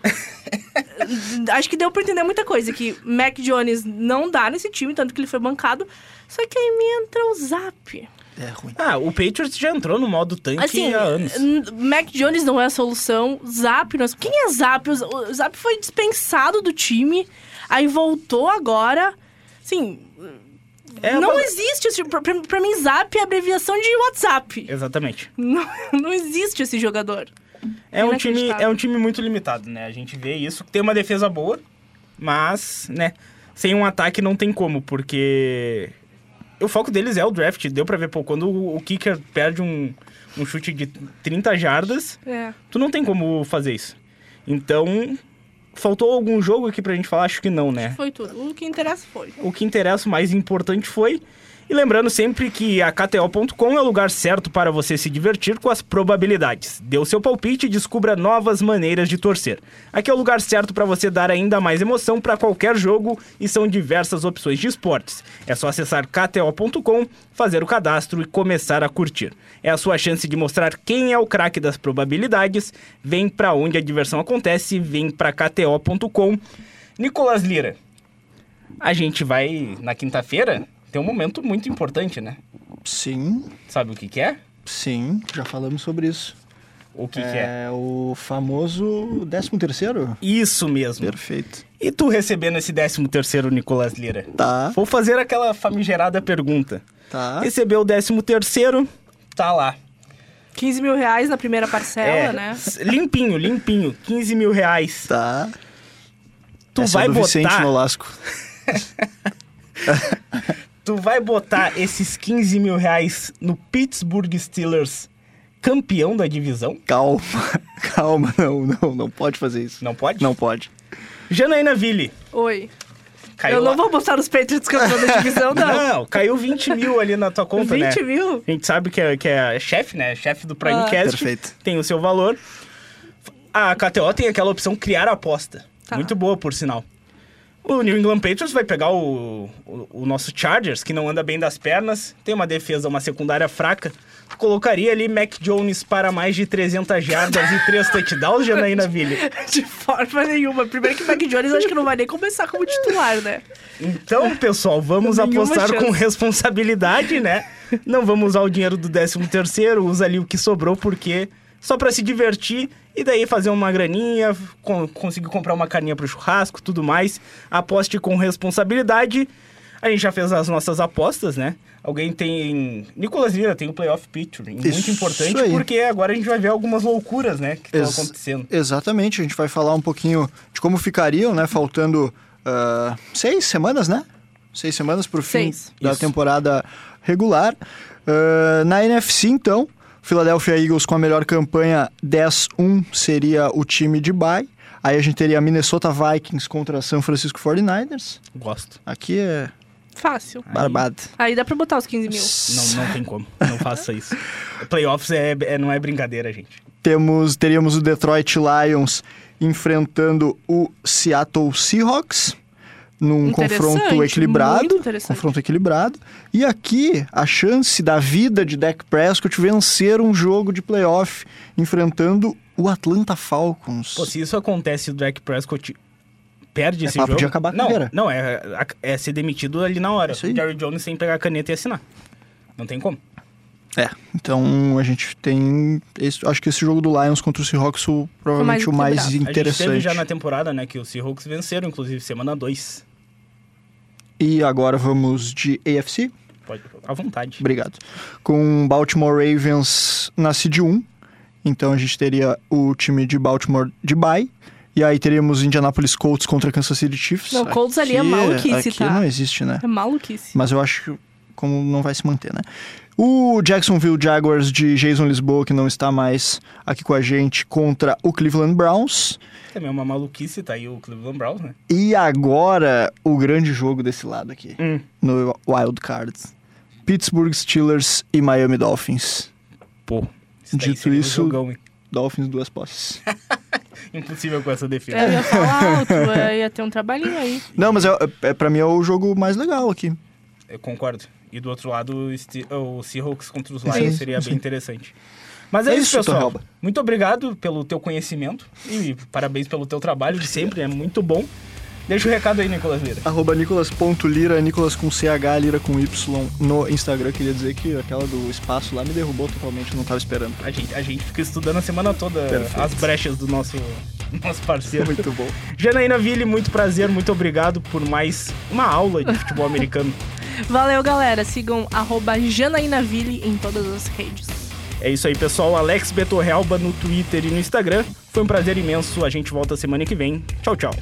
acho que deu pra entender muita coisa. Que Mac Jones não dá nesse time, tanto que ele foi bancado. Só que aí me entra o Zap. É ruim. Ah, o Patriots já entrou no modo tanque Assim, há anos. Mac Jones não é a solução. Zap, não é... quem é Zap? O Zap foi dispensado do time, aí voltou agora. Assim, É não uma- existe esse. Pra, pra- mim, Zap é abreviação de WhatsApp. Exatamente. Não, não existe esse jogador. É um, time, é um time muito limitado, né? A gente vê isso. Tem uma defesa boa, mas, né? Sem um ataque não tem como, porque o foco deles é o draft. Deu pra ver, pô, quando o, kicker perde um, um chute de 30 jardas, É. tu não tem como fazer isso. Então, faltou algum jogo aqui pra gente falar? Acho que não, né? Foi tudo. O que interessa foi. O que interessa, o mais importante foi. E lembrando sempre que a KTO.com é o lugar certo para você se divertir com as probabilidades. Dê o seu palpite e descubra novas maneiras de torcer. Aqui é o lugar certo para você dar ainda mais emoção para qualquer jogo e são diversas opções de esportes. É só acessar KTO.com, fazer o cadastro e começar a curtir. É a sua chance de mostrar quem é o craque das probabilidades. Vem para onde a diversão acontece, vem para KTO.com. Nicolas Lira, a gente vai, na quinta-feira, ter um momento muito importante, né? Sim, Sabe o que, que é? sim, já falamos sobre isso. O que, que é? é o famoso 13 terceiro? Isso mesmo. Perfeito. E tu recebendo esse 13 terceiro, Nicolas Lira? Tá, Vou fazer aquela famigerada pergunta. tá. Recebeu o 13 terceiro, tá lá. 15 mil reais na primeira parcela, É, né? Limpinho, limpinho. 15 mil reais. Tá. Tu Essa é vai do Vicente botar... Nolasco. Tu vai botar esses 15 mil reais no Pittsburgh Steelers campeão da divisão? Calma, calma, não, não, não pode fazer isso. Não pode? Não pode. Janaína Ville. Oi. Caiu eu não lá- vou botar os Patriots campeão da divisão, não. Não, caiu 20 mil ali na tua conta, 20 né? mil? A gente sabe que é, que é chefe, né? Chefe do Primecast. Ah. Perfeito. Tem o seu valor. A KTO tem aquela opção criar aposta. Tá. Muito boa, por sinal. O New England Patriots vai pegar o, o, o nosso Chargers, que não anda bem das pernas, tem uma defesa, uma secundária fraca. Colocaria ali Mac Jones para mais de 300 jardas e 3 touchdowns, Janaína Ville. De forma nenhuma. Primeiro que o Mac Jones acho que não vai nem começar como titular, né? Então, pessoal, vamos apostar chance. com responsabilidade, né? Não vamos usar o dinheiro do 13 terceiro, usa ali o que sobrou, porque só pra se divertir e daí fazer uma graninha, con- conseguir comprar uma carninha pro churrasco, tudo mais. Aposte com responsabilidade. A gente já fez as nossas apostas, né? Alguém tem. Nicolas Lira tem o Playoff Picture. Muito Isso importante, aí. porque agora a gente vai ver algumas loucuras, né? Que estão Ex- acontecendo. Exatamente, a gente vai falar um pouquinho de como ficariam, né? Faltando ah, seis semanas, né? Seis semanas pro fim Seis. da Isso. temporada regular. Ah, na NFC, então, Philadelphia Eagles com a melhor campanha 10-1 seria o time de bye. Aí a gente teria Minnesota Vikings contra San Francisco 49ers. Gosto. Aqui é Fácil. barbado. Aí dá pra botar os 15 mil. Não, não tem como. Não faça isso. Playoffs é, é- não é brincadeira, gente. Temos, teríamos o Detroit Lions enfrentando o Seattle Seahawks num Interessante, confronto equilibrado, muito interessante. confronto equilibrado. E aqui a chance da vida de Dak Prescott vencer um jogo de playoff enfrentando o Atlanta Falcons. Pô, se isso acontece e o Dak Prescott perde É esse papo jogo... de acabar a não, carreira. Não, é, é ser demitido ali na hora. O Jerry Jones sem pegar a caneta e assinar. Não tem como. É, então a gente tem, esse- acho que esse jogo do Lions contra o Seahawks o, provavelmente o mais equilibrado. A gente interessante. teve já na temporada, né, que os Seahawks venceram, inclusive, semana 2. E agora vamos de AFC. Pode, à vontade. Obrigado. Com Baltimore Ravens na seed 1. Então a gente teria o time de Baltimore de bye. E aí teríamos Indianapolis Colts contra Kansas City Chiefs. Não, Colts ali é maluquice, aqui tá? não existe, né? É maluquice. Mas eu acho que como não vai se manter, né? O Jacksonville Jaguars de Jason Lisboa, que não está mais aqui com a gente, contra o Cleveland Browns. Também é uma maluquice, tá aí o Cleveland Browns, né? E agora o grande jogo desse lado aqui, Hum. no Wild Cards. Pittsburgh Steelers e Miami Dolphins. Pô. isso Dito um isso- jogão? Dolphins duas posses. Impossível com essa defesa. Eu ia falar alto, ia ter um trabalhinho aí. Não, mas é, é, pra mim é o jogo mais legal aqui. Eu concordo. E do outro lado, o Seahawks contra os Sim, Lions seria sim. bem interessante. Mas é, É isso, pessoal. Muito obrigado pelo teu conhecimento e parabéns pelo teu trabalho de sempre, é muito bom. Deixa o recado aí, Nicolas Lira. Arroba nicolas.lira, Nicolas com CH, Lira com Y no Instagram. Queria dizer que aquela do espaço lá me derrubou totalmente, eu não tava esperando. A gente, a gente fica estudando a semana toda Perfeito. as brechas do nosso, nosso parceiro. Muito bom. Janaína Ville, muito prazer, muito obrigado por mais uma aula de futebol americano. Valeu, galera. Sigam arroba Janaínaville em todas as redes. É isso aí, pessoal. Alex Betorrelba no Twitter e no Instagram. Foi um prazer imenso. A gente volta semana que vem. Tchau, tchau.